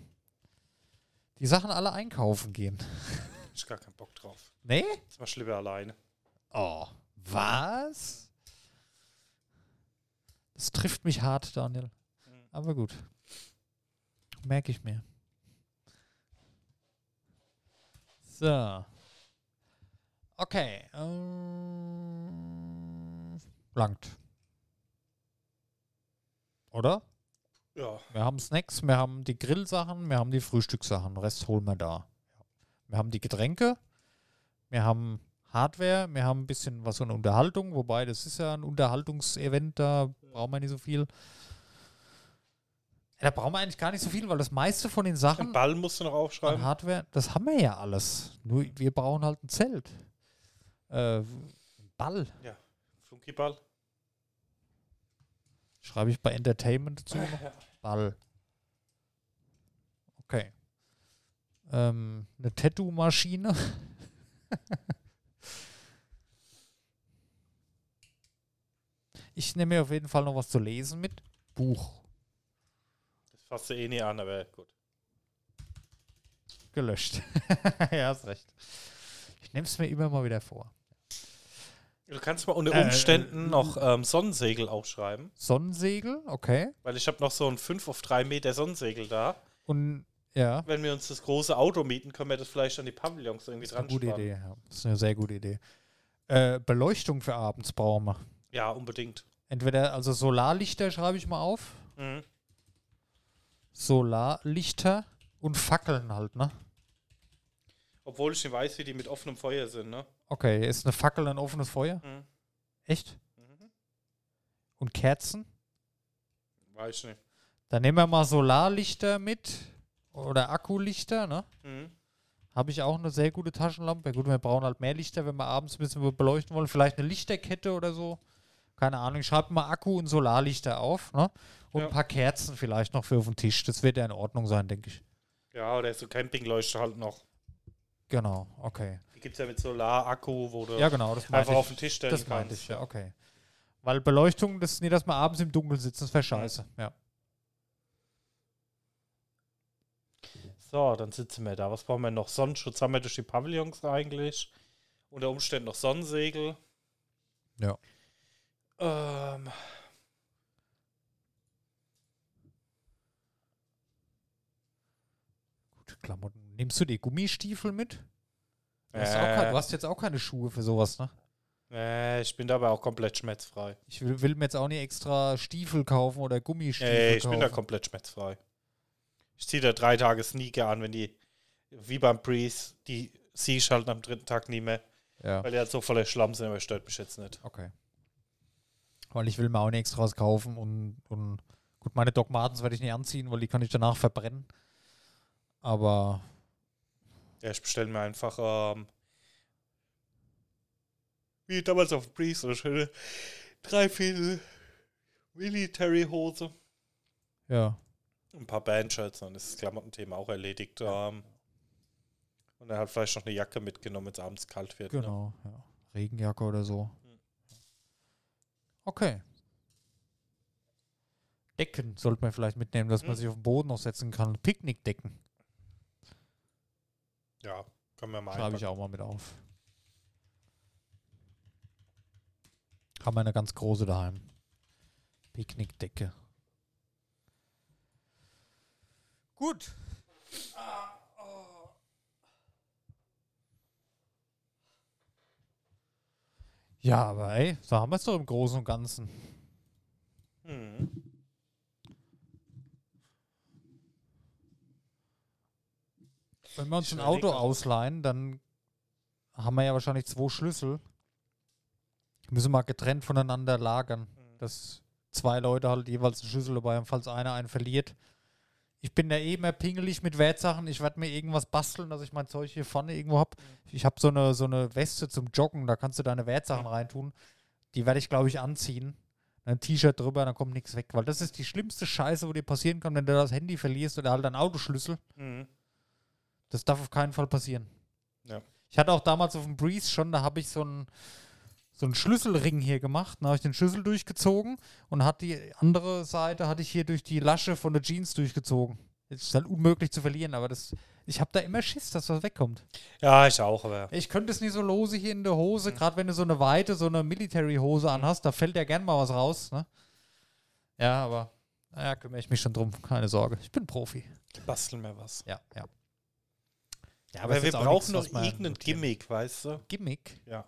die Sachen alle einkaufen gehen. Ich gar keinen Bock drauf. Nee? Das mach ich lieber alleine. Oh, was? Das trifft mich hart, Daniel. Mhm. Aber gut. Merke ich mir. So. Okay. Ähm, langt. Oder? Ja. Wir haben Snacks, wir haben die Grillsachen, wir haben die Frühstückssachen. Rest holen wir da. Wir haben die Getränke, wir haben Hardware, wir haben ein bisschen was von Unterhaltung, wobei das ist ja ein Unterhaltungsevent, da brauchen wir nicht so viel. Ja, da brauchen wir eigentlich gar nicht so viel, weil das meiste von den Sachen Den Ball musst du noch aufschreiben. Hardware, das haben wir ja alles. Nur wir brauchen halt ein Zelt. Äh, Ball. Flunkyball. Schreibe ich bei Entertainment dazu noch. Ball. Okay. Ähm, eine Tattoo-Maschine. ich nehme mir auf jeden Fall noch was zu lesen mit. Buch. Das fasst du eh nie an, aber gut. Gelöscht. ja, hast recht. Ich nehme es mir immer mal wieder vor. Du kannst mal unter Äh, Umständen äh, noch ähm, Sonnensegel aufschreiben, Sonnensegel, okay. weil ich habe noch so ein 5 auf 3 Meter Sonnensegel da. Und ja, Wenn wir uns das große Auto mieten, können wir das vielleicht an die Pavillons irgendwie dran gute spannen. Idee. Ja. Das ist eine sehr gute Idee. Äh, Beleuchtung für abends brauchen wir. Ja, unbedingt. Entweder, also Solarlichter schreibe ich mal auf. Mhm. Solarlichter und Fackeln halt, ne? Obwohl ich nicht weiß, wie die mit offenem Feuer sind, ne? Okay, ist eine Fackel ein offenes Feuer? Mhm. Echt? Mhm. Und Kerzen? Weiß ich nicht. Dann nehmen wir mal Solarlichter mit oder Akkulichter, ne? Mhm. Habe ich auch eine sehr gute Taschenlampe. Gut, wir brauchen halt mehr Lichter, wenn wir abends ein bisschen beleuchten wollen. Vielleicht eine Lichterkette oder so. Keine Ahnung. Ich schreibe mal Akku und Solarlichter auf. Ne? Und Ja. ein paar Kerzen vielleicht noch für auf den Tisch. Das wird ja in Ordnung sein, denke ich. Ja, oder so Campingleuchte halt noch. Genau, okay. Die gibt es ja mit Solar-Akku, wo du Ja, genau, das einfach auf ich. den Tisch stellen Das kannst. ich, ja, okay. Weil Beleuchtung, das ist nicht, dass wir abends im Dunkeln sitzen, das wäre scheiße. Ja. So, dann sitzen wir da. Was brauchen wir noch? Sonnenschutz haben wir durch die Pavillons eigentlich. Unter Umständen noch Sonnensegel. Ja. Ähm, Gut, Klamotten. Nimmst du die Gummistiefel mit? Du hast, äh, kein, du hast jetzt auch keine Schuhe für sowas, ne? äh, ich bin dabei auch komplett schmerzfrei. Ich will, will mir jetzt auch nicht extra Stiefel kaufen oder Gummistiefel Äh, ich kaufen. bin da komplett schmerzfrei. Ich ziehe da drei Tage Sneaker an, wenn die, wie beim Breeze, die ich halt am dritten Tag nie mehr, ja, weil die halt so voller Schlamm sind, aber stört mich jetzt nicht. okay. Weil ich will mir auch nicht extra was kaufen und, und gut, meine Doc Martens werde ich nicht anziehen, weil die kann ich danach verbrennen. Aber Ja, ich bestelle mir einfach, ähm, wie damals auf Breeze, so eine schöne Dreiviertel Military-Hose. ja, Ein paar Bandshirts, dann ist das Klamottenthema auch erledigt. Ähm, und er hat vielleicht noch eine Jacke mitgenommen, wenn es abends kalt wird. Ne? genau. Ja. Regenjacke oder so. Hm. Okay. Decken sollte man vielleicht mitnehmen, dass man Hm. sich auf den Boden noch setzen kann. Picknickdecken. Ja, können wir mal Schreibe ich auch mal mit auf. Haben wir eine ganz große daheim. Picknickdecke. Gut. Ja, aber ey, so haben wir es doch im Großen und Ganzen. Mhm. Wenn wir uns ein Auto ausleihen, dann haben wir ja wahrscheinlich zwei Schlüssel. Müssen wir getrennt voneinander lagern, Mhm. dass zwei Leute halt jeweils einen Schlüssel dabei haben, falls einer einen verliert. Ich bin da eh immer pingelig mit Wertsachen. Ich werde mir irgendwas basteln, dass ich mein Zeug hier vorne irgendwo habe. Ich habe so eine, so eine Weste zum Joggen, da kannst du deine Wertsachen reintun. Die werde ich, glaube ich, anziehen. Ein T-Shirt drüber, dann kommt nichts weg. Weil das ist die schlimmste Scheiße, wo dir passieren kann, wenn du das Handy verlierst oder halt deinen Autoschlüssel. Mhm. Das darf auf keinen Fall passieren. Ja. Ich hatte auch damals auf dem Breeze schon, da habe ich so einen so einen Schlüsselring hier gemacht. Da habe ich den Schlüssel durchgezogen und hat die andere Seite hatte ich hier durch die Lasche von der Jeans durchgezogen. Das ist halt unmöglich zu verlieren, aber das, ich habe da immer Schiss, dass was wegkommt. Ja, ich auch, aber. Ich könnte es nicht so lose hier in der Hose, gerade wenn du so eine weite, so eine Military-Hose anhast, da fällt ja gern mal was raus. Ne? Ja, aber naja, kümmere ich mich schon drum, keine Sorge. Ich bin Profi. Basteln wir was. Ja, ja. Ja Aber wir brauchen noch irgendein notieren- Gimmick, weißt du? Gimmick. Ja.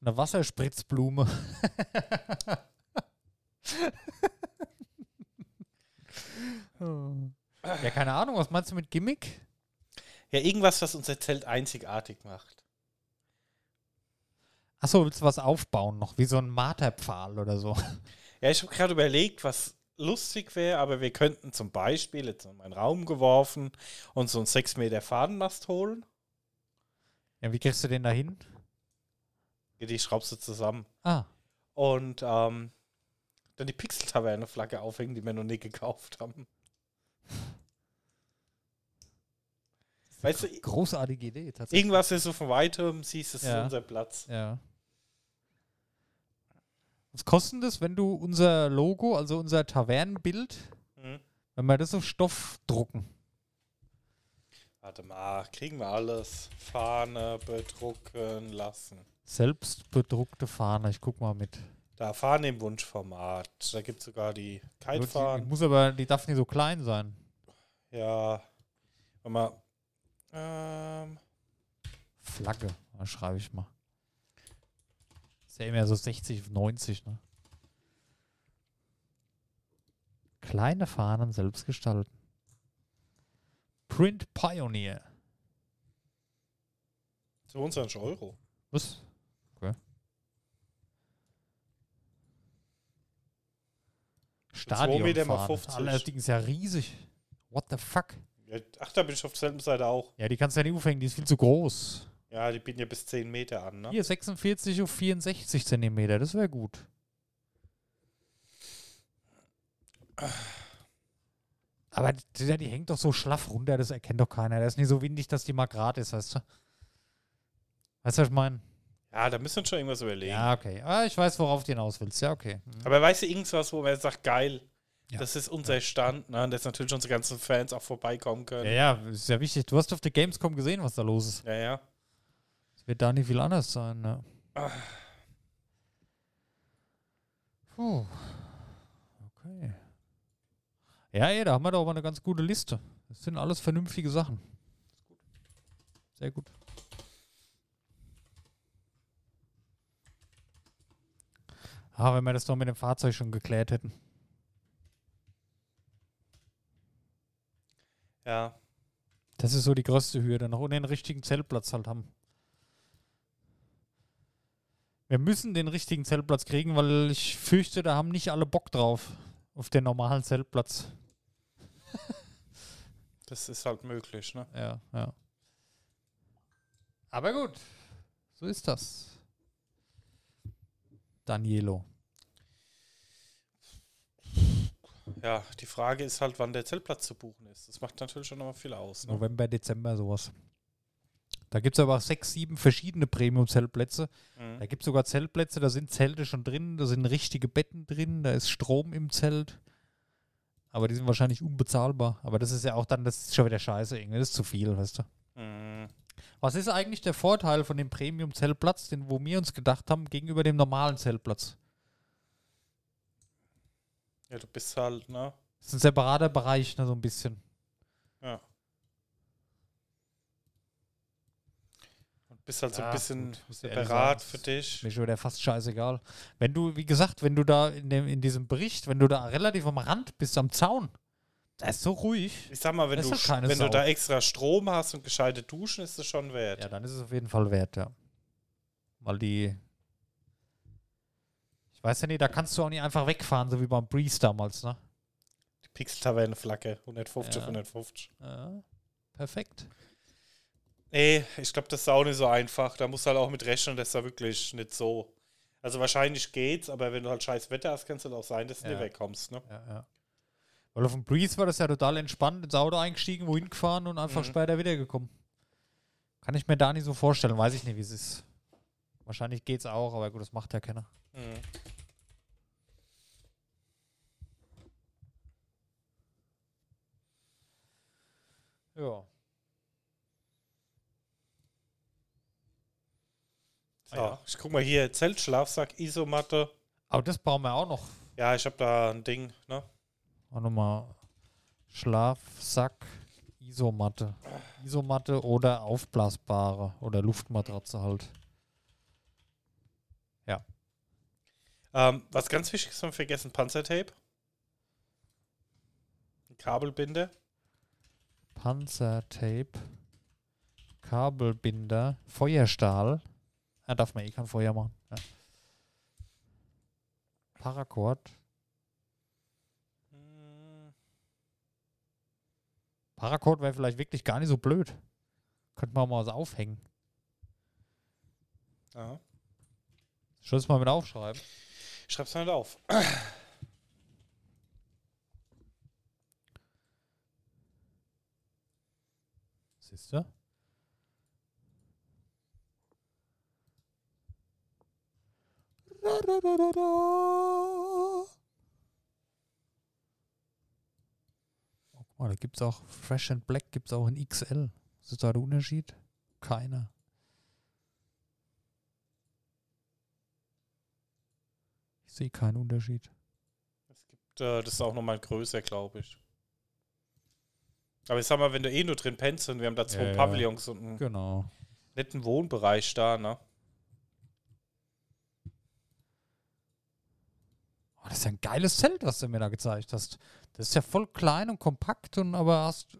Eine Wasserspritzblume. ja, keine Ahnung, was meinst du mit Gimmick? Ja, irgendwas, was unser Zelt einzigartig macht. Achso, willst du was aufbauen noch? Wie so ein Marterpfahl oder so. Ja, ich habe gerade überlegt, was lustig wäre, aber wir könnten zum Beispiel jetzt in meinen Raum geworfen und so einen 6 Meter Fadenmast holen. Ja, wie kriegst du den da hin? Die schraubst du zusammen. Ah, Und ähm, dann die Pixel-Taverne-Flagge aufhängen, die wir noch nie gekauft haben. Weißt du, großartige Idee, tatsächlich. irgendwas ist so von weitem, siehst, das Ja. ist unser Platz. Ja. Was kostet das, wenn du unser Logo, also unser Tavernenbild, Mhm. wenn wir das auf Stoff drucken? Warte mal, kriegen wir alles. Fahne bedrucken lassen. Selbst bedruckte Fahne, ich guck mal mit. Da Fahne im Wunschformat. Da gibt es sogar die Kitefahnen. muss aber, die darf nicht so klein sein. Ja. Warte mal. Ähm, Flagge, schreibe ich mal. Ist ja immer so 60, 90, ne? Kleine Fahnen selbst gestalten. Print Pioneer. 22 Euro. Was? Okay. Stadion Meter mal fahren. 50. Alter, das Ding ist ja riesig. What the fuck? Ach, da bin ich auf derselben Seite auch. Ja, die kannst du ja nicht aufhängen, die ist viel zu groß. Ja, die bieten ja bis 10 Meter an, ne? Hier 46 auf 64 Zentimeter, das wäre gut. Aber die, die hängt doch so schlaff runter, das erkennt doch keiner. Das ist nicht so windig, dass die mal gerade ist, weißt du? Weißt du, was ich meine? Ja, da müssen wir schon irgendwas überlegen. Ja, okay. Ah, ich weiß, worauf du hinaus willst. Ja, okay. Mhm. Aber weißt du, irgendwas, wo man sagt, geil, Ja. das ist unser Stand, ne? Und dass natürlich unsere ganzen Fans auch vorbeikommen Ja, können. ja, ist ja wichtig. Du hast auf der Gamescom gesehen, was da los ist. Ja, ja. Es wird da nicht viel anders sein, ne? Puh. Okay. Ja, ey, da haben wir doch aber eine ganz gute Liste. Das sind alles vernünftige Sachen. Sehr gut. Ah, wenn wir das doch mit dem Fahrzeug schon geklärt hätten. Ja. Das ist so die größte Hürde. Noch ohne den richtigen Zeltplatz halt haben. Wir müssen den richtigen Zeltplatz kriegen, weil ich fürchte, da haben nicht alle Bock drauf. Auf den normalen Zeltplatz. Das ist halt möglich, ne? Ja, ja. Aber gut. So ist das. Danielo. Ja, die Frage ist halt, wann der Zeltplatz zu buchen ist. Das macht natürlich schon nochmal viel aus. Ne? November, Dezember, sowas. Da gibt es aber auch sechs, sieben verschiedene Premium-Zeltplätze. Mhm. Da gibt es sogar Zeltplätze, da sind Zelte schon drin, da sind richtige Betten drin, da ist Strom im Zelt. Aber die sind wahrscheinlich unbezahlbar. Aber das ist ja auch dann, das ist schon wieder scheiße irgendwie, das ist zu viel, weißt du. Mhm. Was ist eigentlich der Vorteil von dem Premium-Zeltplatz, den wo wir uns gedacht haben, gegenüber dem normalen Zeltplatz? Ja, du bist halt, ne? Das ist ein separater Bereich, ne, so ein bisschen. Ja. Bist halt so ein bisschen separat für dich. Mir wieder fast scheißegal. Wenn du, wie gesagt, wenn du da in, dem, in diesem Bericht, wenn du da relativ am Rand bist, am Zaun, da ist so ruhig. Ich sag mal, wenn, du, wenn du da extra Strom hast und gescheite Duschen, ist es schon wert. Ja, dann ist es auf jeden Fall wert, ja. Weil die. Ich weiß ja nicht, da kannst du auch nicht einfach wegfahren, so wie beim Breeze damals, ne? Die Pixel-Taverne-Flagge, 150 Ja. auf 150. Ja, perfekt. Nee, ich glaube, das ist auch nicht so einfach. Da musst du halt auch mit rechnen, das ist da wirklich nicht so. Also wahrscheinlich geht's, aber wenn du halt scheiß Wetter hast, kann es halt auch sein, dass du Ja. nicht wegkommst. Ne? Ja, ja. Weil auf dem Breeze war das ja total entspannt, ins Auto eingestiegen, wohin gefahren und einfach Mhm. später wiedergekommen. Kann ich mir da nicht so vorstellen, weiß ich nicht, wie es ist. Wahrscheinlich geht's auch, aber gut, das macht ja keiner. Mhm. Ja. So, Ah, ja. ich guck mal hier, Zelt, Schlafsack, Isomatte. Aber das brauchen wir auch noch. Ja, ich habe da ein Ding, ne? Auch nochmal Schlafsack, Isomatte. Isomatte oder aufblasbare oder Luftmatratze halt. Ähm, was ganz wichtig ist, haben wir vergessen, Panzertape. Ein Kabelbinder. Panzertape, Kabelbinder, Feuerstahl. Ja, darf man eh kein Feuer machen. Ja. Paracord. Hm, Paracord wäre vielleicht wirklich gar nicht so blöd. Könnte man mal was aufhängen. Ja. Es mal mit aufschreiben? Ich schreib's mal nicht auf. Siehst du? Oh, da gibt es auch Fresh and Black, gibt es auch in XL. Was ist da der Unterschied? Keiner. Ich sehe keinen Unterschied. Es gibt, äh, das ist auch nochmal größer, glaube ich. Aber ich sag mal, wenn du eh nur drin pennst und wir haben da zwei ja. Pavillons und einen Genau. netten Wohnbereich da, ne? Oh, das ist ja ein geiles Zelt, was du mir da gezeigt hast. Das ist ja voll klein und kompakt und aber hast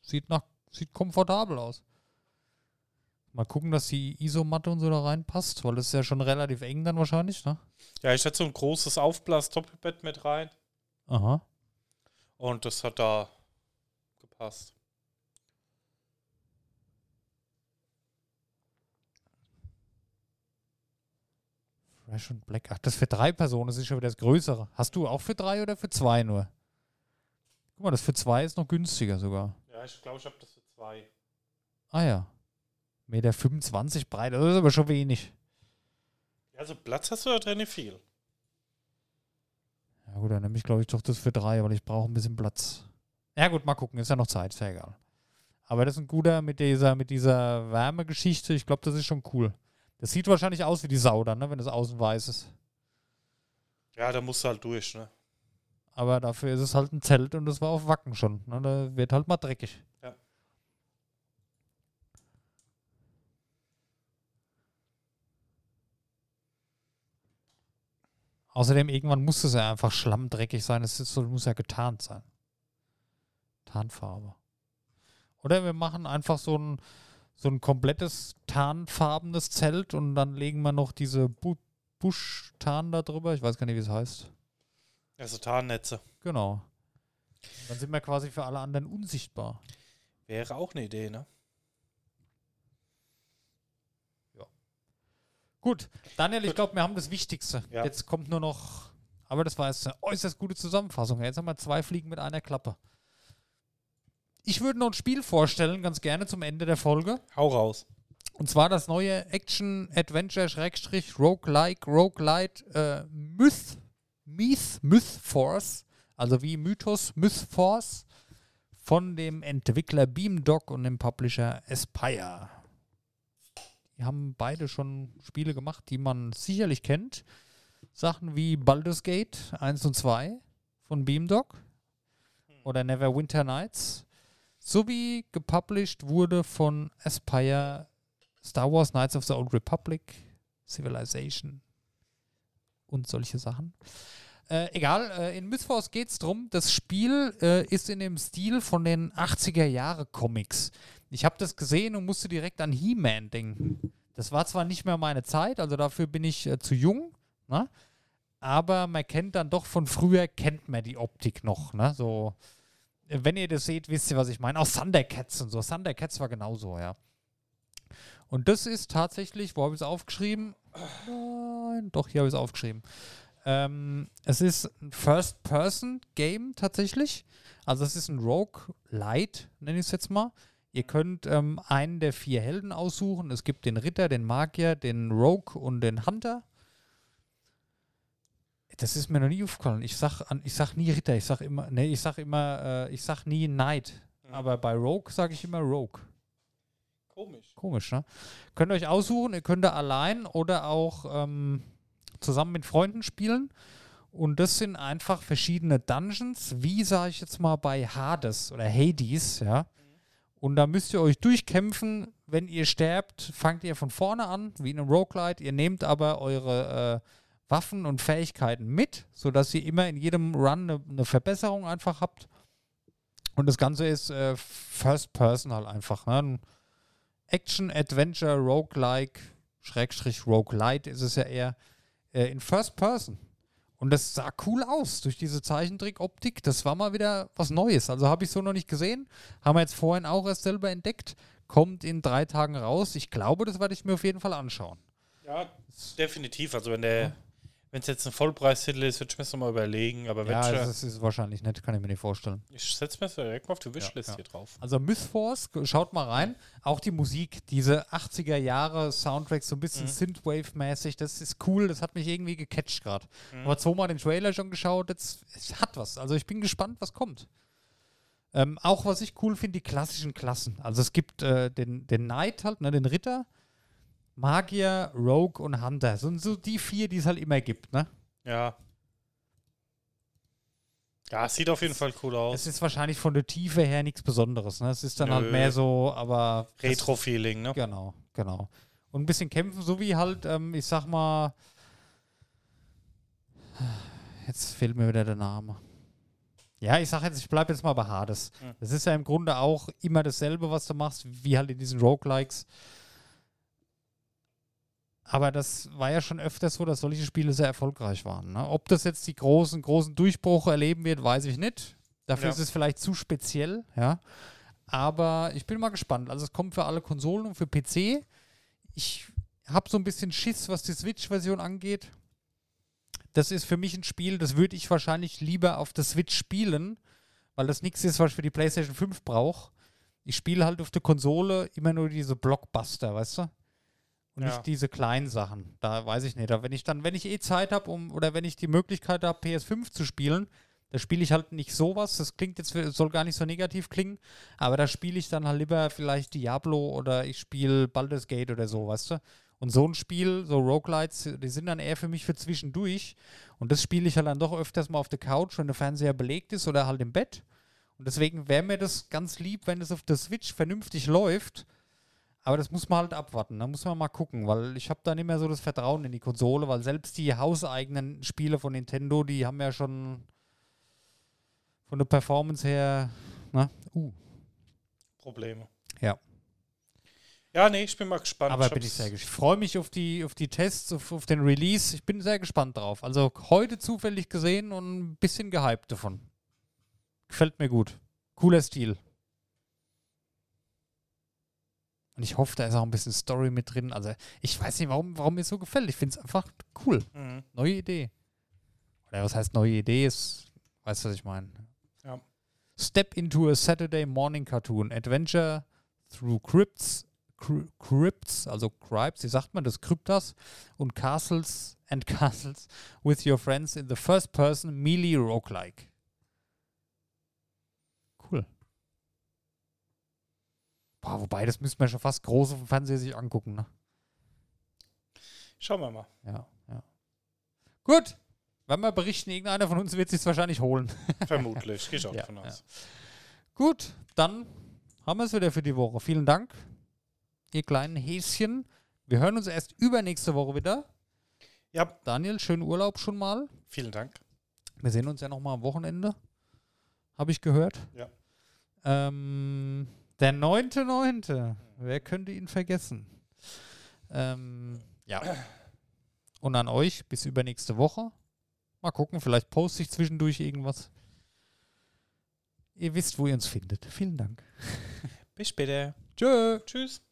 sieht nach sieht komfortabel aus. Mal gucken, dass die Isomatte und so da reinpasst, weil das ist ja schon relativ eng dann wahrscheinlich, ne? Ja, ich hatte so ein großes Aufblas-Doppelbett mit rein. Aha. Und das hat da gepasst. Fresh und Black. Ach, das für drei Personen, das ist schon wieder das Größere. Hast du auch für drei oder für zwei nur? Guck mal, das für zwei ist noch günstiger sogar. Ja, ich glaube, ich habe das für zwei. Ah ja. Meter 25 breit, das ist aber schon wenig. Also Platz hast du da drin nicht viel. Ja gut, dann nehme ich glaube ich doch das für drei, weil ich brauche ein bisschen Platz. Ja gut, mal gucken, ist ja noch Zeit, ist ja egal. Aber das ist ein guter mit dieser, mit dieser Wärmegeschichte, ich glaube, das ist schon cool. Das sieht wahrscheinlich aus wie die Sau dann, ne, wenn es außen weiß ist. Ja, da musst du halt durch, ne? Aber dafür ist es halt ein Zelt und das war auf Wacken schon. Ne? Da wird halt mal dreckig. Ja. Außerdem, irgendwann muss es ja einfach schlammdreckig sein. Es so, muss ja getarnt sein. Tarnfarbe. Oder wir machen einfach so ein, so ein komplettes tarnfarbenes Zelt und dann legen wir noch diese Bu Buschtarn da drüber. Ich weiß gar nicht, wie es heißt. Also Tarnnetze. Genau. Dann sind wir quasi für alle anderen unsichtbar. Wäre auch eine Idee, ne? Gut, Daniel, ich glaube, wir haben das Wichtigste. Ja. Jetzt kommt nur noch, aber das war jetzt eine äußerst gute Zusammenfassung. Jetzt haben wir zwei Fliegen mit einer Klappe. Ich würde noch ein Spiel vorstellen, ganz gerne zum Ende der Folge. Hau raus. Und zwar das neue Action-Adventure-Roguelike, Roguelite äh, Myth, Myth, Myth Force, also wie Mythos Myth Force von dem Entwickler Beamdog und dem Publisher Aspire. Die haben beide schon Spiele gemacht, die man sicherlich kennt. Sachen wie Baldur's Gate 1 und 2 von Beamdog oder Neverwinter Nights sowie gepublished wurde von Aspire Star Wars Knights of the Old Republic, Civilization und solche Sachen. Äh, egal, äh, in Mythforce geht es darum, das Spiel äh, ist in dem Stil von den 80er Jahre Comics. Ich habe das gesehen und musste direkt an He-Man denken. Das war zwar nicht mehr meine Zeit, also dafür bin ich äh, zu jung, ne? aber man kennt dann doch von früher, kennt man die Optik noch. Ne? So, wenn ihr das seht, wisst ihr, was ich meine. Auch Thundercats und so. Thundercats war genauso, ja. Und das ist tatsächlich, wo habe ich es aufgeschrieben? Nein, doch, hier habe ich es aufgeschrieben. Ähm, es ist ein First-Person-Game tatsächlich. Also es ist ein Rogue Light, nenne ich es jetzt mal. Ihr könnt ähm, einen der vier Helden aussuchen. Es gibt den Ritter, den Magier, den Rogue und den Hunter. Das ist mir noch nie aufgefallen. Ich sag, ich sag nie Ritter, ich sag immer, nee, ich sag immer, äh, ich sag nie Knight. Mhm. Aber bei Rogue sage ich immer Rogue. Komisch. Komisch, ne? Könnt ihr euch aussuchen, ihr könnt da allein oder auch ähm, zusammen mit Freunden spielen. Und das sind einfach verschiedene Dungeons, wie sage ich jetzt mal bei Hades oder Hades, ja. Und da müsst ihr euch durchkämpfen. Wenn ihr sterbt, fangt ihr von vorne an, wie in einem Roguelite. Ihr nehmt aber eure äh, Waffen und Fähigkeiten mit, sodass ihr immer in jedem Run eine, eine Verbesserung einfach habt. Und das Ganze ist äh, First Person halt einfach. Ne? Action, Adventure, Roguelike, Schrägstrich Roguelite ist es ja eher äh, in First Person. Und das sah cool aus durch diese Zeichentrick-Optik. Das war mal wieder was Neues. Also habe ich so noch nicht gesehen. Haben wir jetzt vorhin auch erst selber entdeckt. Kommt in drei Tagen raus. Ich glaube, das werde ich mir auf jeden Fall anschauen. Ja, definitiv. Also wenn der, wenn es jetzt ein Vollpreistitel ist, würde ich mir das nochmal überlegen. Aber wenn Ja, ich, das ist wahrscheinlich nicht, kann ich mir nicht vorstellen. ich setze mir das direkt mal auf die Wishlist ja. hier drauf. Also Mythforce, g- schaut mal rein. Auch die Musik, diese 80er Jahre Soundtracks, so ein bisschen Mhm. Synthwave-mäßig, das ist cool, das hat mich irgendwie gecatcht gerade. Mhm. Aber zweimal den Trailer schon geschaut, jetzt, es hat was. Also ich bin gespannt, was kommt. Ähm, auch was ich cool finde, die klassischen Klassen. Also es gibt äh, den, den Knight halt, ne, den Ritter, Magier, Rogue und Hunter. So, so die vier, die es halt immer gibt, ne? Ja. Ja, es sieht auf jeden Fall cool Es aus. ist wahrscheinlich von der Tiefe her nichts Besonderes, ne? Es ist dann halt Nö. mehr so, aber Retro-Feeling, ne? Genau, genau. Und ein bisschen kämpfen, so wie halt, ähm, ich sag mal, jetzt fehlt mir wieder der Name. Ja, ich sag jetzt, ich bleib jetzt mal bei Hades. Hm. Das ist ja im Grunde auch immer dasselbe, was du machst, wie halt in diesen Roguelikes. Aber das war ja schon öfters so, dass solche Spiele sehr erfolgreich waren. Ne? Ob das jetzt die großen, großen Durchbrüche erleben wird, weiß ich nicht. Dafür Ja. ist es vielleicht zu speziell, ja. Aber ich bin mal gespannt. Also es kommt für alle Konsolen und für PC. Ich habe so ein bisschen Schiss, was die Switch-Version angeht. Das ist für mich ein Spiel, das würde ich wahrscheinlich lieber auf der Switch spielen, weil das nichts ist, was ich für die PlayStation 5 brauche. Ich spiele halt auf der Konsole immer nur diese Blockbuster, weißt du? Und Ja. nicht diese kleinen Sachen. Da weiß ich nicht. Aber wenn ich dann, wenn ich eh Zeit habe, um, oder wenn ich die Möglichkeit habe, PS5 zu spielen, da spiele ich halt nicht sowas. Das klingt jetzt, soll gar nicht so negativ klingen, aber da spiele ich dann halt lieber vielleicht Diablo oder ich spiele Baldur's Gate oder so, weißt du? Und so ein Spiel, so Roguelites, die sind dann eher für mich für zwischendurch. Und das spiele ich halt dann doch öfters mal auf der Couch, wenn der Fernseher belegt ist oder halt im Bett. Und deswegen wäre mir das ganz lieb, wenn es auf der Switch vernünftig läuft. Aber das muss man halt abwarten. Da muss man mal gucken, weil ich habe da nicht mehr so das Vertrauen in die Konsole, weil selbst die hauseigenen Spiele von Nintendo, die haben ja schon von der Performance her, na, uh, Probleme. Ja. Ja, nee, ich bin mal gespannt. aber bin hab's- ich sehr gespannt. Ich freue mich auf die, auf die Tests, auf, auf den Release. Ich bin sehr gespannt drauf. Also heute zufällig gesehen und ein bisschen gehypt davon. Gefällt mir gut. Cooler Stil. Und ich hoffe, da ist auch ein bisschen Story mit drin. Also ich weiß nicht, warum, warum mir so gefällt. Ich finde es einfach cool. Mhm. Neue Idee. Oder was heißt neue Idee? Ist, weißt du, was ich meine? Ja. Step into a Saturday morning cartoon. Adventure through crypts, cry- crypts, also crypts, wie sagt man das? Kryptas und castles and castles with your friends in the first person melee roguelike. Cool. Boah, wobei, das müsste man schon fast groß auf dem Fernseher sich angucken, ne? Schauen wir mal. Ja, ja. Gut. Wenn wir berichten, irgendeiner von uns wird sich wahrscheinlich holen. Vermutlich. Gehe ich auch Ja, davon aus. Gut, dann haben wir es wieder für die Woche. Vielen Dank, ihr kleinen Häschen. Wir hören uns erst übernächste Woche wieder. Ja, Daniel, schönen Urlaub schon mal. vielen Dank. Wir sehen uns ja noch mal am Wochenende. Habe ich gehört. Ja. Ähm, der 9.9. Wer könnte ihn vergessen? Ähm, ja. Und an euch bis übernächste Woche. Mal gucken, vielleicht poste ich zwischendurch irgendwas. Ihr wisst, wo ihr uns findet. Vielen Dank. Bis später. Tschö. Tschüss.